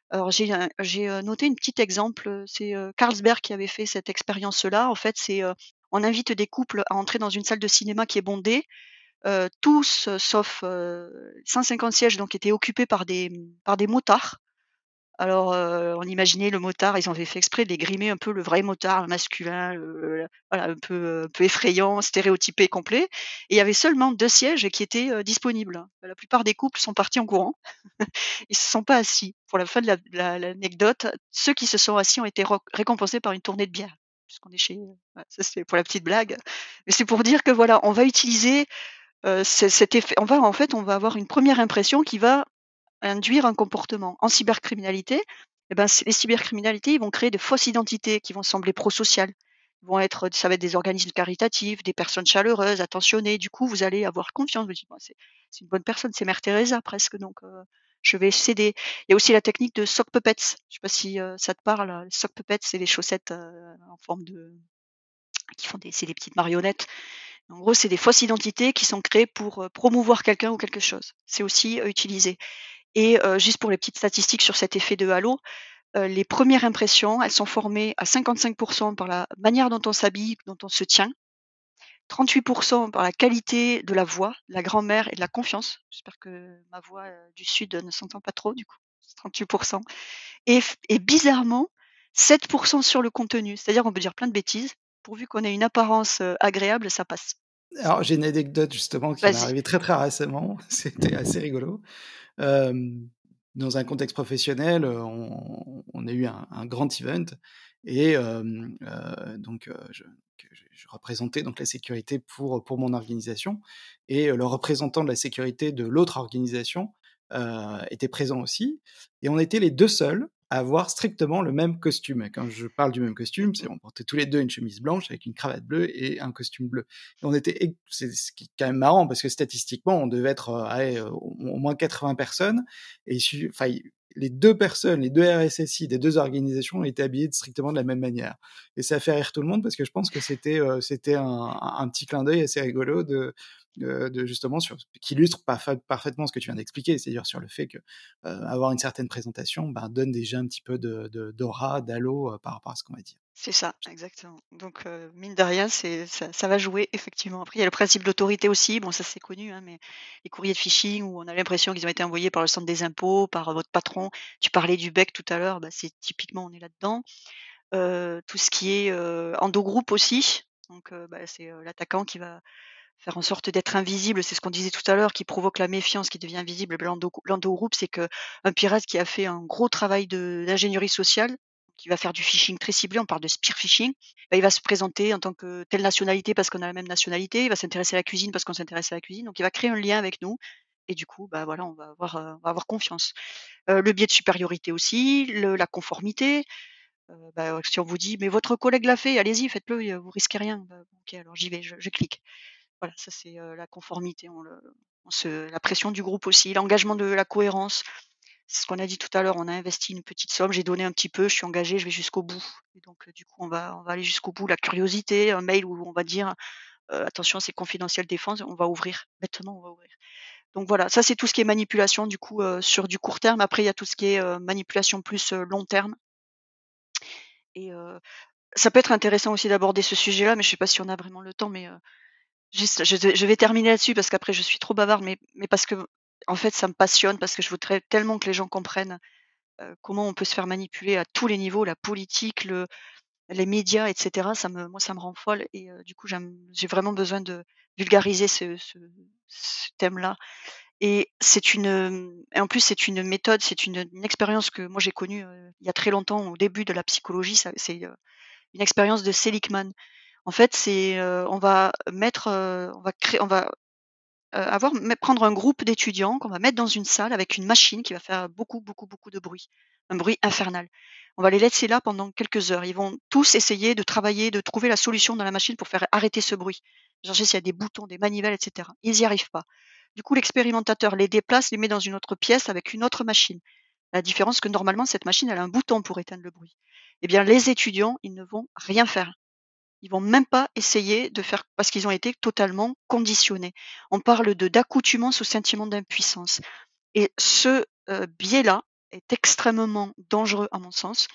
Alors, j'ai noté un petit exemple. C'est Carlsberg qui avait fait cette expérience-là. En fait, c'est on invite des couples à entrer dans une salle de cinéma qui est bondée tous sauf 150 sièges donc étaient occupés par des par des motards. Alors, on imaginait le motard, ils avaient fait exprès de les grimer un peu le vrai motard masculin, voilà un peu un peu effrayant, stéréotypé, complet et il y avait seulement deux sièges qui étaient, disponibles. La plupart des couples sont partis en courant. <laughs> Ils se sont pas assis. Pour la fin de l'anecdote, ceux qui se sont assis ont été récompensés par une tournée de bière, puisqu'on est chez ça c'est pour la petite blague. Mais c'est pour dire que voilà, on va utiliser cet effet, on va en fait, on va avoir une première impression qui va induire un comportement. En cybercriminalité, eh ben, les cybercriminalités, ils vont créer de fausses identités qui vont sembler prosociales. Vont être, ça va être des organismes caritatifs, des personnes chaleureuses, attentionnées. Du coup, vous allez avoir confiance. Vous dites, c'est, une bonne personne, c'est Mère Teresa presque, donc je vais céder. Il y a aussi la technique de sock puppets. Je sais pas si ça te parle. Sock puppets, c'est des chaussettes en forme de, qui font des, c'est des petites marionnettes en gros, c'est des fausses identités qui sont créées pour promouvoir quelqu'un ou quelque chose. C'est aussi utilisé. Et juste pour les petites statistiques sur cet effet de halo, les premières impressions, elles sont formées à 55% par la manière dont on s'habille, dont on se tient, 38% par la qualité de la voix, de la grand-mère et de la confiance. J'espère que ma voix du sud ne s'entend pas trop, du coup, 38%. Et, et bizarrement, 7% sur le contenu. C'est-à-dire qu'on peut dire plein de bêtises, pourvu qu'on ait une apparence agréable, ça passe. Alors, j'ai une anecdote justement qui m'est arrivée très très récemment. <laughs> C'était assez rigolo. dans un contexte professionnel, on, a eu un, grand event et donc je représentais donc la sécurité pour, pour mon organisation et le représentant de la sécurité de l'autre organisation, était présent aussi et on était les deux seuls avoir strictement le même costume. Quand je parle du même costume, c'est on portait tous les deux une chemise blanche avec une cravate bleue et un costume bleu. On était, c'est quand même marrant parce que statistiquement, on devait être allez, au moins 80 personnes et les deux personnes, les deux RSSI des deux organisations étaient habillées strictement de la même manière. Et ça a fait rire tout le monde parce que je pense que c'était c'était un, un, petit clin d'œil assez rigolo de, de, justement qui illustre parfaitement ce que tu viens d'expliquer, c'est-à-dire sur le fait que avoir une certaine présentation ben, donne déjà un petit peu de d'aura, d'halo par rapport à ce qu'on va dire. C'est ça, exactement. Donc, mine de rien, ça va jouer effectivement. Après, il y a le principe d'autorité aussi. Bon, ça c'est connu, hein, mais les courriers de phishing où on a l'impression qu'ils ont été envoyés par le centre des impôts, par votre patron. Tu parlais du bec tout à l'heure, bah, c'est typiquement on est là-dedans. tout ce qui est endogroupe aussi. Donc, bah, c'est l'attaquant qui va faire en sorte d'être invisible, c'est ce qu'on disait tout à l'heure, qui provoque la méfiance, qui devient invisible. L'endogroupe, c'est que un pirate qui a fait un gros travail d'ingénierie sociale, qui va faire du phishing très ciblé, on parle de spear phishing, bah, il va se présenter en tant que telle nationalité parce qu'on a la même nationalité, il va s'intéresser à la cuisine parce qu'on s'intéresse à la cuisine, donc il va créer un lien avec nous. Et du coup, bah voilà, on va avoir, euh, confiance. Euh, le biais de supériorité aussi, la conformité. Euh, bah, si on vous dit, mais votre collègue l'a fait, allez-y, faites-le, vous risquez rien. Ok, alors j'y vais, je clique. Voilà, ça c'est la conformité, on le, la pression du groupe aussi, l'engagement de la cohérence. C'est ce qu'on a dit tout à l'heure, on a investi une petite somme, j'ai donné un petit peu, je suis engagé, je vais jusqu'au bout. Et donc du coup, on va, on va aller jusqu'au bout. La curiosité, un mail où on va dire attention, c'est confidentiel défense, on va ouvrir. Bêtement, on va ouvrir. Donc voilà, ça c'est tout ce qui est manipulation du coup sur du court terme. Après, il y a tout ce qui est manipulation plus long terme. Et ça peut être intéressant aussi d'aborder ce sujet-là, mais je sais pas si on a vraiment le temps, mais Je, vais terminer là-dessus parce qu'après je suis trop bavarde, mais, parce que en fait ça me passionne parce que je voudrais tellement que les gens comprennent comment on peut se faire manipuler à tous les niveaux, la politique, le, les médias, etc. Ça me, moi ça me rend folle et du coup j'ai vraiment besoin de vulgariser ce, thème-là. Et c'est une, en plus c'est une méthode, c'est une, expérience que moi j'ai connue il y a très longtemps au début de la psychologie. C'est une expérience de Seligman. En fait, c'est, on va mettre, on va créer on va, avoir prendre un groupe d'étudiants qu'on va mettre dans une salle avec une machine qui va faire beaucoup, beaucoup, beaucoup de bruit, un bruit infernal. On va les laisser là pendant quelques heures. Ils vont tous essayer de travailler, de trouver la solution dans la machine pour faire arrêter ce bruit. Chercher s'il y a des boutons, des manivelles, etc. Ils n'y arrivent pas. Du coup, l'expérimentateur les déplace, les met dans une autre pièce avec une autre machine. La différence, que normalement, cette machine, elle a un bouton pour éteindre le bruit. Eh bien, les étudiants, ils ne vont rien faire. Ils vont même pas essayer de faire parce qu'ils ont été totalement conditionnés. On parle de d'accoutumance au sentiment d'impuissance. Et ce euh, biais-là est extrêmement dangereux à mon sens.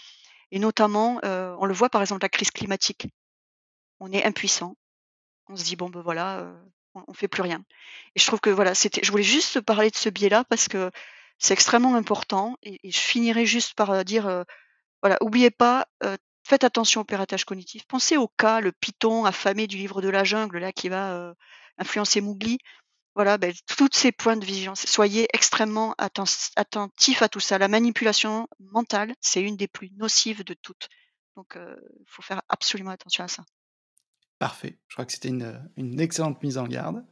Et notamment, euh, on le voit par exemple la crise climatique. On est impuissant. On se dit bon ben voilà, euh, on, fait plus rien. Et je trouve que voilà, c'était. Je voulais juste parler de ce biais-là parce que c'est extrêmement important. Et, et, je finirai juste par dire voilà, oubliez pas, Faites attention au piratage cognitif. Pensez au cas, le python affamé du livre de la jungle, là, qui va euh, influencer Mowgli. Voilà, ben, tous ces points de vigilance. Soyez extrêmement attentifs à tout ça. La manipulation mentale, c'est une des plus nocives de toutes. Donc, il faut faire absolument attention à ça. Parfait. Je crois que c'était une, une, excellente mise en garde.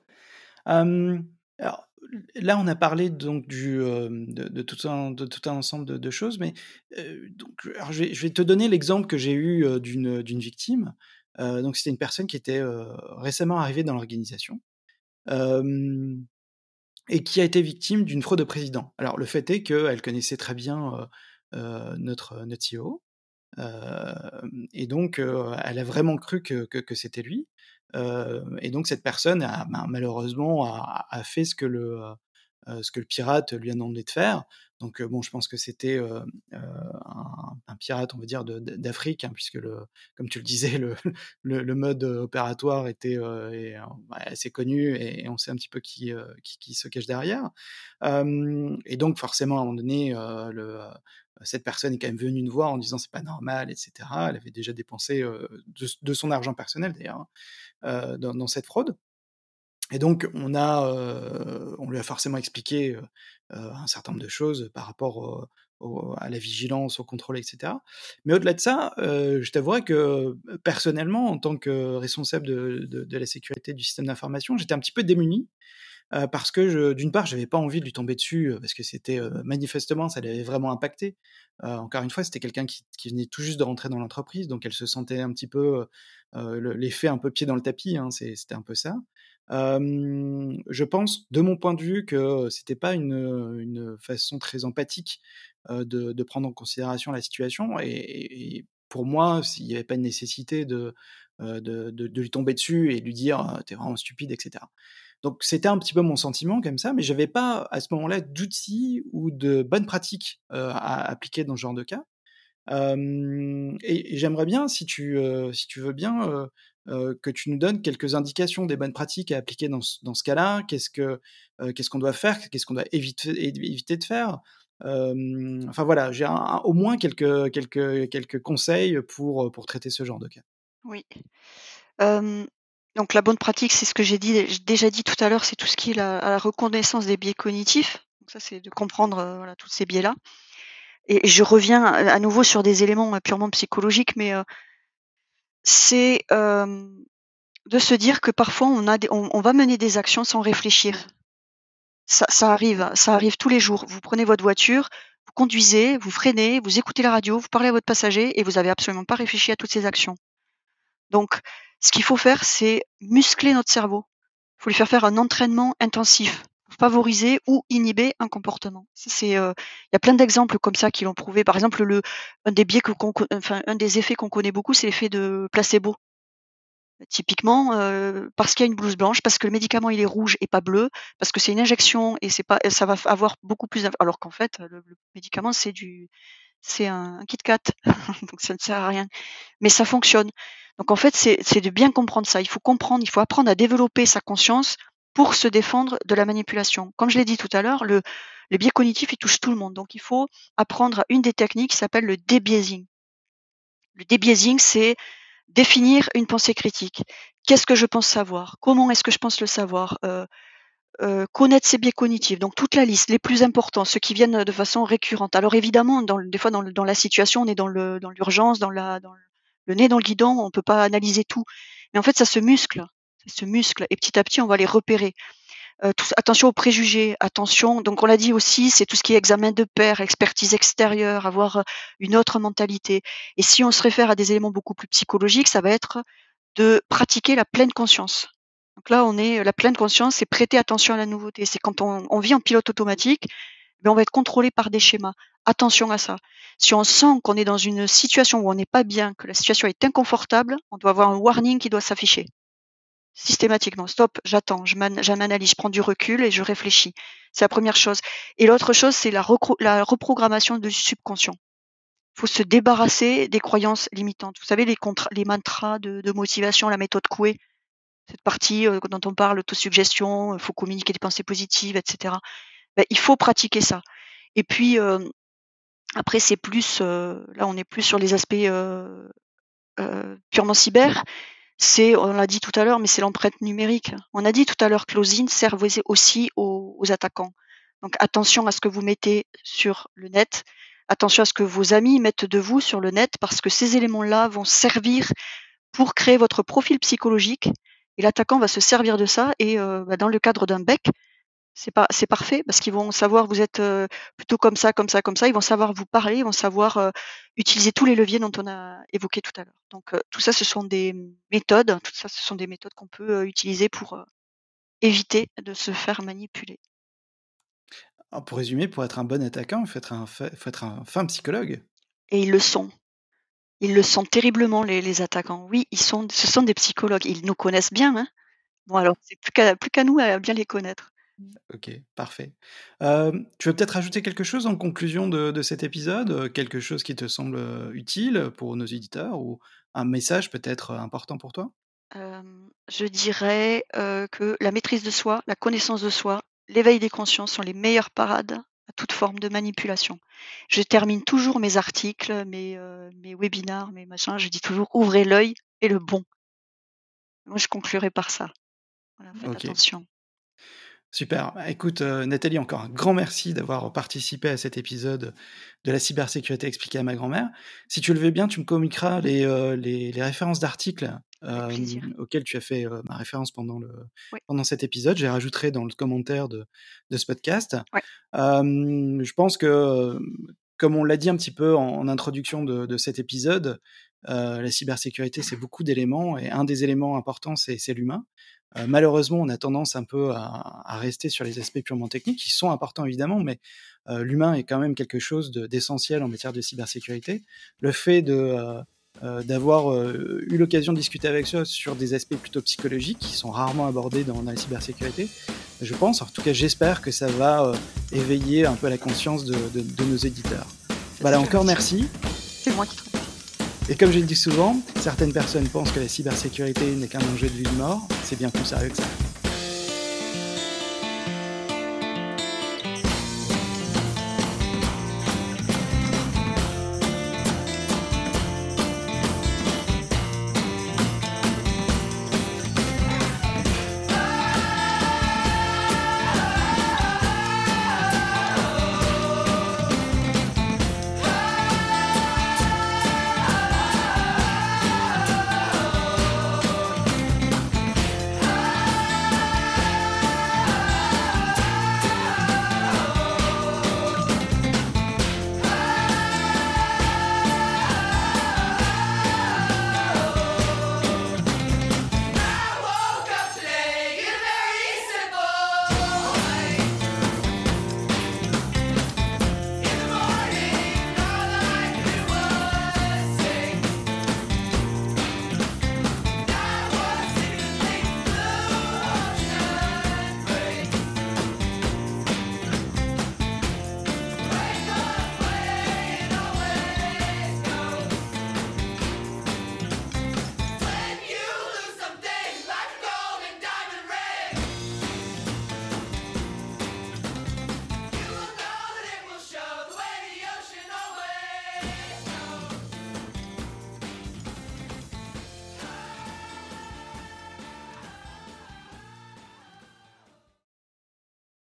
Alors, là, on a parlé donc de, tout un, ensemble de, choses, mais je, vais, te donner l'exemple que j'ai eu d'une, d'une victime. donc, c'était une personne qui était récemment arrivée dans l'organisation et qui a été victime d'une fraude au président. Alors, le fait est qu'elle connaissait très bien notre, notre CEO. Et donc, elle a vraiment cru que, c'était lui et donc cette personne a, ben, malheureusement a, fait ce que le pirate lui a demandé de faire. Donc bon, je pense que c'était un, pirate, on va dire, d'Afrique, hein, puisque le, comme tu le disais, le, <laughs> mode opératoire était est, assez connu et, on sait un petit peu qui, qui, se cache derrière. et donc forcément, à un moment donné, cette personne est quand même venue nous voir en disant c'est pas normal, etc. Elle avait déjà dépensé de, son argent personnel d'ailleurs hein, euh, dans, cette fraude. Et donc on a, euh, on lui a forcément expliqué euh, un certain nombre de choses par rapport à la vigilance, au contrôle, etc. Mais au-delà de ça, je t'avouerais que personnellement, en tant que responsable de, de la sécurité du système d'information, j'étais un petit peu démuni parce que d'une part, j'avais pas envie de lui tomber dessus parce que c'était manifestement, ça l'avait vraiment impacté. encore une fois, c'était quelqu'un qui, qui, venait tout juste de rentrer dans l'entreprise, donc elle se sentait un petit peu l'effet un peu pied dans le tapis. Hein, c'était un peu ça. Je pense, de mon point de vue, que c'était pas une, façon très empathique de, prendre en considération la situation. Et, pour moi, s'il n'y avait pas de nécessité de, de, lui tomber dessus et lui dire t'es vraiment stupide, etc. Donc c'était un petit peu mon sentiment comme ça, mais j'avais pas à ce moment-là d'outils ou de bonnes pratiques à appliquer dans ce genre de cas. et, j'aimerais bien, si tu, si tu veux bien, que tu nous donnes quelques indications des bonnes pratiques à appliquer dans ce, dans ce cas-là. Qu'est-ce que qu'est-ce qu'on doit faire? Qu'est-ce qu'on doit éviter, éviter de faire? Enfin voilà, j'ai au moins quelques, quelques, quelques conseils pour, pour traiter ce genre de cas. Oui. Donc la bonne pratique, c'est ce que j'ai déjà dit tout à l'heure, c'est tout ce qui est la, reconnaissance des biais cognitifs. Donc ça, c'est de comprendre euh, tous ces biais-là. Et, je reviens à, nouveau sur des éléments euh, purement psychologiques, mais euh, c'est de se dire que parfois on, a on, va mener des actions sans réfléchir. Ça, ça, arrive, ça arrive tous les jours. Vous prenez votre voiture, vous conduisez, vous freinez, vous écoutez la radio, vous parlez à votre passager et vous n'avez absolument pas réfléchi à toutes ces actions. Donc, ce qu'il faut faire, c'est muscler notre cerveau. Il faut lui faire faire un entraînement intensif favoriser ou inhiber un comportement. Euh, il y a plein d'exemples comme ça qui l'ont prouvé. Par exemple, le, un des effets qu'on connaît beaucoup, c'est l'effet de placebo. Typiquement, euh, parce qu'il y a une blouse blanche, parce que le médicament il est rouge et pas bleu, parce que c'est une injection et ça va avoir beaucoup plus, alors qu'en fait le, médicament c'est du, c'est un, un Kit Kat, <laughs> donc ça ne sert à rien, mais ça fonctionne. Donc en fait, c'est de bien comprendre ça. Il faut comprendre, il faut apprendre à développer sa conscience pour se défendre de la manipulation. Comme je l'ai dit tout à l'heure, le, les biais cognitifs, ils touchent tout le monde. Donc il faut apprendre une des techniques qui s'appelle le débiasing. Le débiasing, c'est définir une pensée critique. Qu'est-ce que je pense savoir? Comment est-ce que je pense le savoir? Euh, euh, Connaître ses biais cognitifs. Donc toute la liste, les plus importants, ceux qui viennent de façon récurrente. Alors évidemment, dans, des fois dans, la situation, on est dans l'urgence, dans, dans, dans le nez dans le guidon, on peut pas analyser tout. Mais en fait, ça se muscle, se muscle, et petit à petit, on va les repérer. Euh, attention aux préjugés, attention. Donc on l'a dit aussi, c'est tout ce qui est examen de pair, expertise extérieure, avoir euh, une autre mentalité. Et si on se réfère à des éléments beaucoup plus psychologiques, ça va être de pratiquer la pleine conscience. Donc là, on est la pleine conscience, c'est prêter attention à la nouveauté. C'est quand on, on, vit en pilote automatique, mais on va être contrôlé par des schémas. Attention à ça. Si on sent qu'on est dans une situation où on n'est pas bien, que la situation est inconfortable, on doit avoir un warning qui doit s'afficher. Systématiquement. Stop, j'attends, je m'analyse, je prends du recul et je réfléchis. C'est la première chose. Et l'autre chose, c'est la, reprogrammation du subconscient. Il faut se débarrasser des croyances limitantes. Vous savez, les, mantras de, motivation, la méthode Coué, cette partie euh, dont on parle, autosuggestion, il faut communiquer des pensées positives, etc. Ben, il faut pratiquer ça. Et puis, euh, après, c'est plus, euh, là, on est plus sur les aspects euh, euh, purement cyber. C'est, on l'a dit tout à l'heure, mais c'est l'empreinte numérique. On a dit tout à l'heure que l'osine servait aussi aux, attaquants. Donc attention à ce que vous mettez sur le net. Attention à ce que vos amis mettent de vous sur le net parce que ces éléments-là vont servir pour créer votre profil psychologique et l'attaquant va se servir de ça et bah, dans le cadre d'un bec, c'est pas c'est parfait parce qu'ils vont savoir vous êtes plutôt comme ça, comme ça, comme ça. Ils vont savoir vous parler, ils vont savoir utiliser tous les leviers dont on a évoqué tout à l'heure. Donc tout ça, ce sont des méthodes. Tout ça, ce sont des méthodes qu'on peut utiliser pour éviter de se faire manipuler. pour résumer, pour être un bon attaquant, il faut être un, faut être un fin psychologue. Et ils le sont. Ils le sont terriblement, les, les attaquants. Oui, ils sont, ce sont des psychologues. Ils nous connaissent bien. Hein bon, alors, c'est plus qu'à plus qu'à nous à bien les connaître. OK, parfait. tu veux peut-être ajouter quelque chose en conclusion de cet épisode? quelque chose qui te semble, utile pour nos éditeurs ou un message peut-être, important pour toi? je dirais, que la maîtrise de soi, la connaissance de soi, l'éveil des consciences sont les meilleures parades à toute forme de manipulation. Je termine toujours mes articles, mes, mes webinars, mes machins, je dis toujours: «Ouvrez l'œil et le bon». Moi, je conclurai par ça. Voilà, faites attention. Super. Bah, écoute, euh, Nathalie, encore un grand merci d'avoir participé à cet épisode de la cybersécurité expliquée à ma grand-mère. Si tu le veux bien, tu me communiqueras les, euh, les, références d'articles euh, auxquels tu as fait ma référence pendant, le, pendant cet épisode. Je rajouterai dans le commentaire de, de ce podcast. je pense que, comme on l'a dit un petit peu en, introduction de, de, cet épisode, la cybersécurité, c'est beaucoup d'éléments et un des éléments importants, c'est l'humain. Euh, malheureusement, on a tendance un peu à, rester sur les aspects purement techniques, qui sont importants évidemment, mais euh, l'humain est quand même quelque chose d'essentiel en matière de cybersécurité. Le fait de euh, d'avoir eu l'occasion de discuter avec toi sur des aspects plutôt psychologiques qui sont rarement abordés dans, la cybersécurité. Je pense, en tout cas j'espère que ça va éveiller un peu la conscience de, nos éditeurs. Voilà, encore merci. C'est moi qui et comme je le dis souvent, certaines personnes pensent que la cybersécurité n'est qu'un enjeu de vie de mort. C'est bien plus sérieux que ça.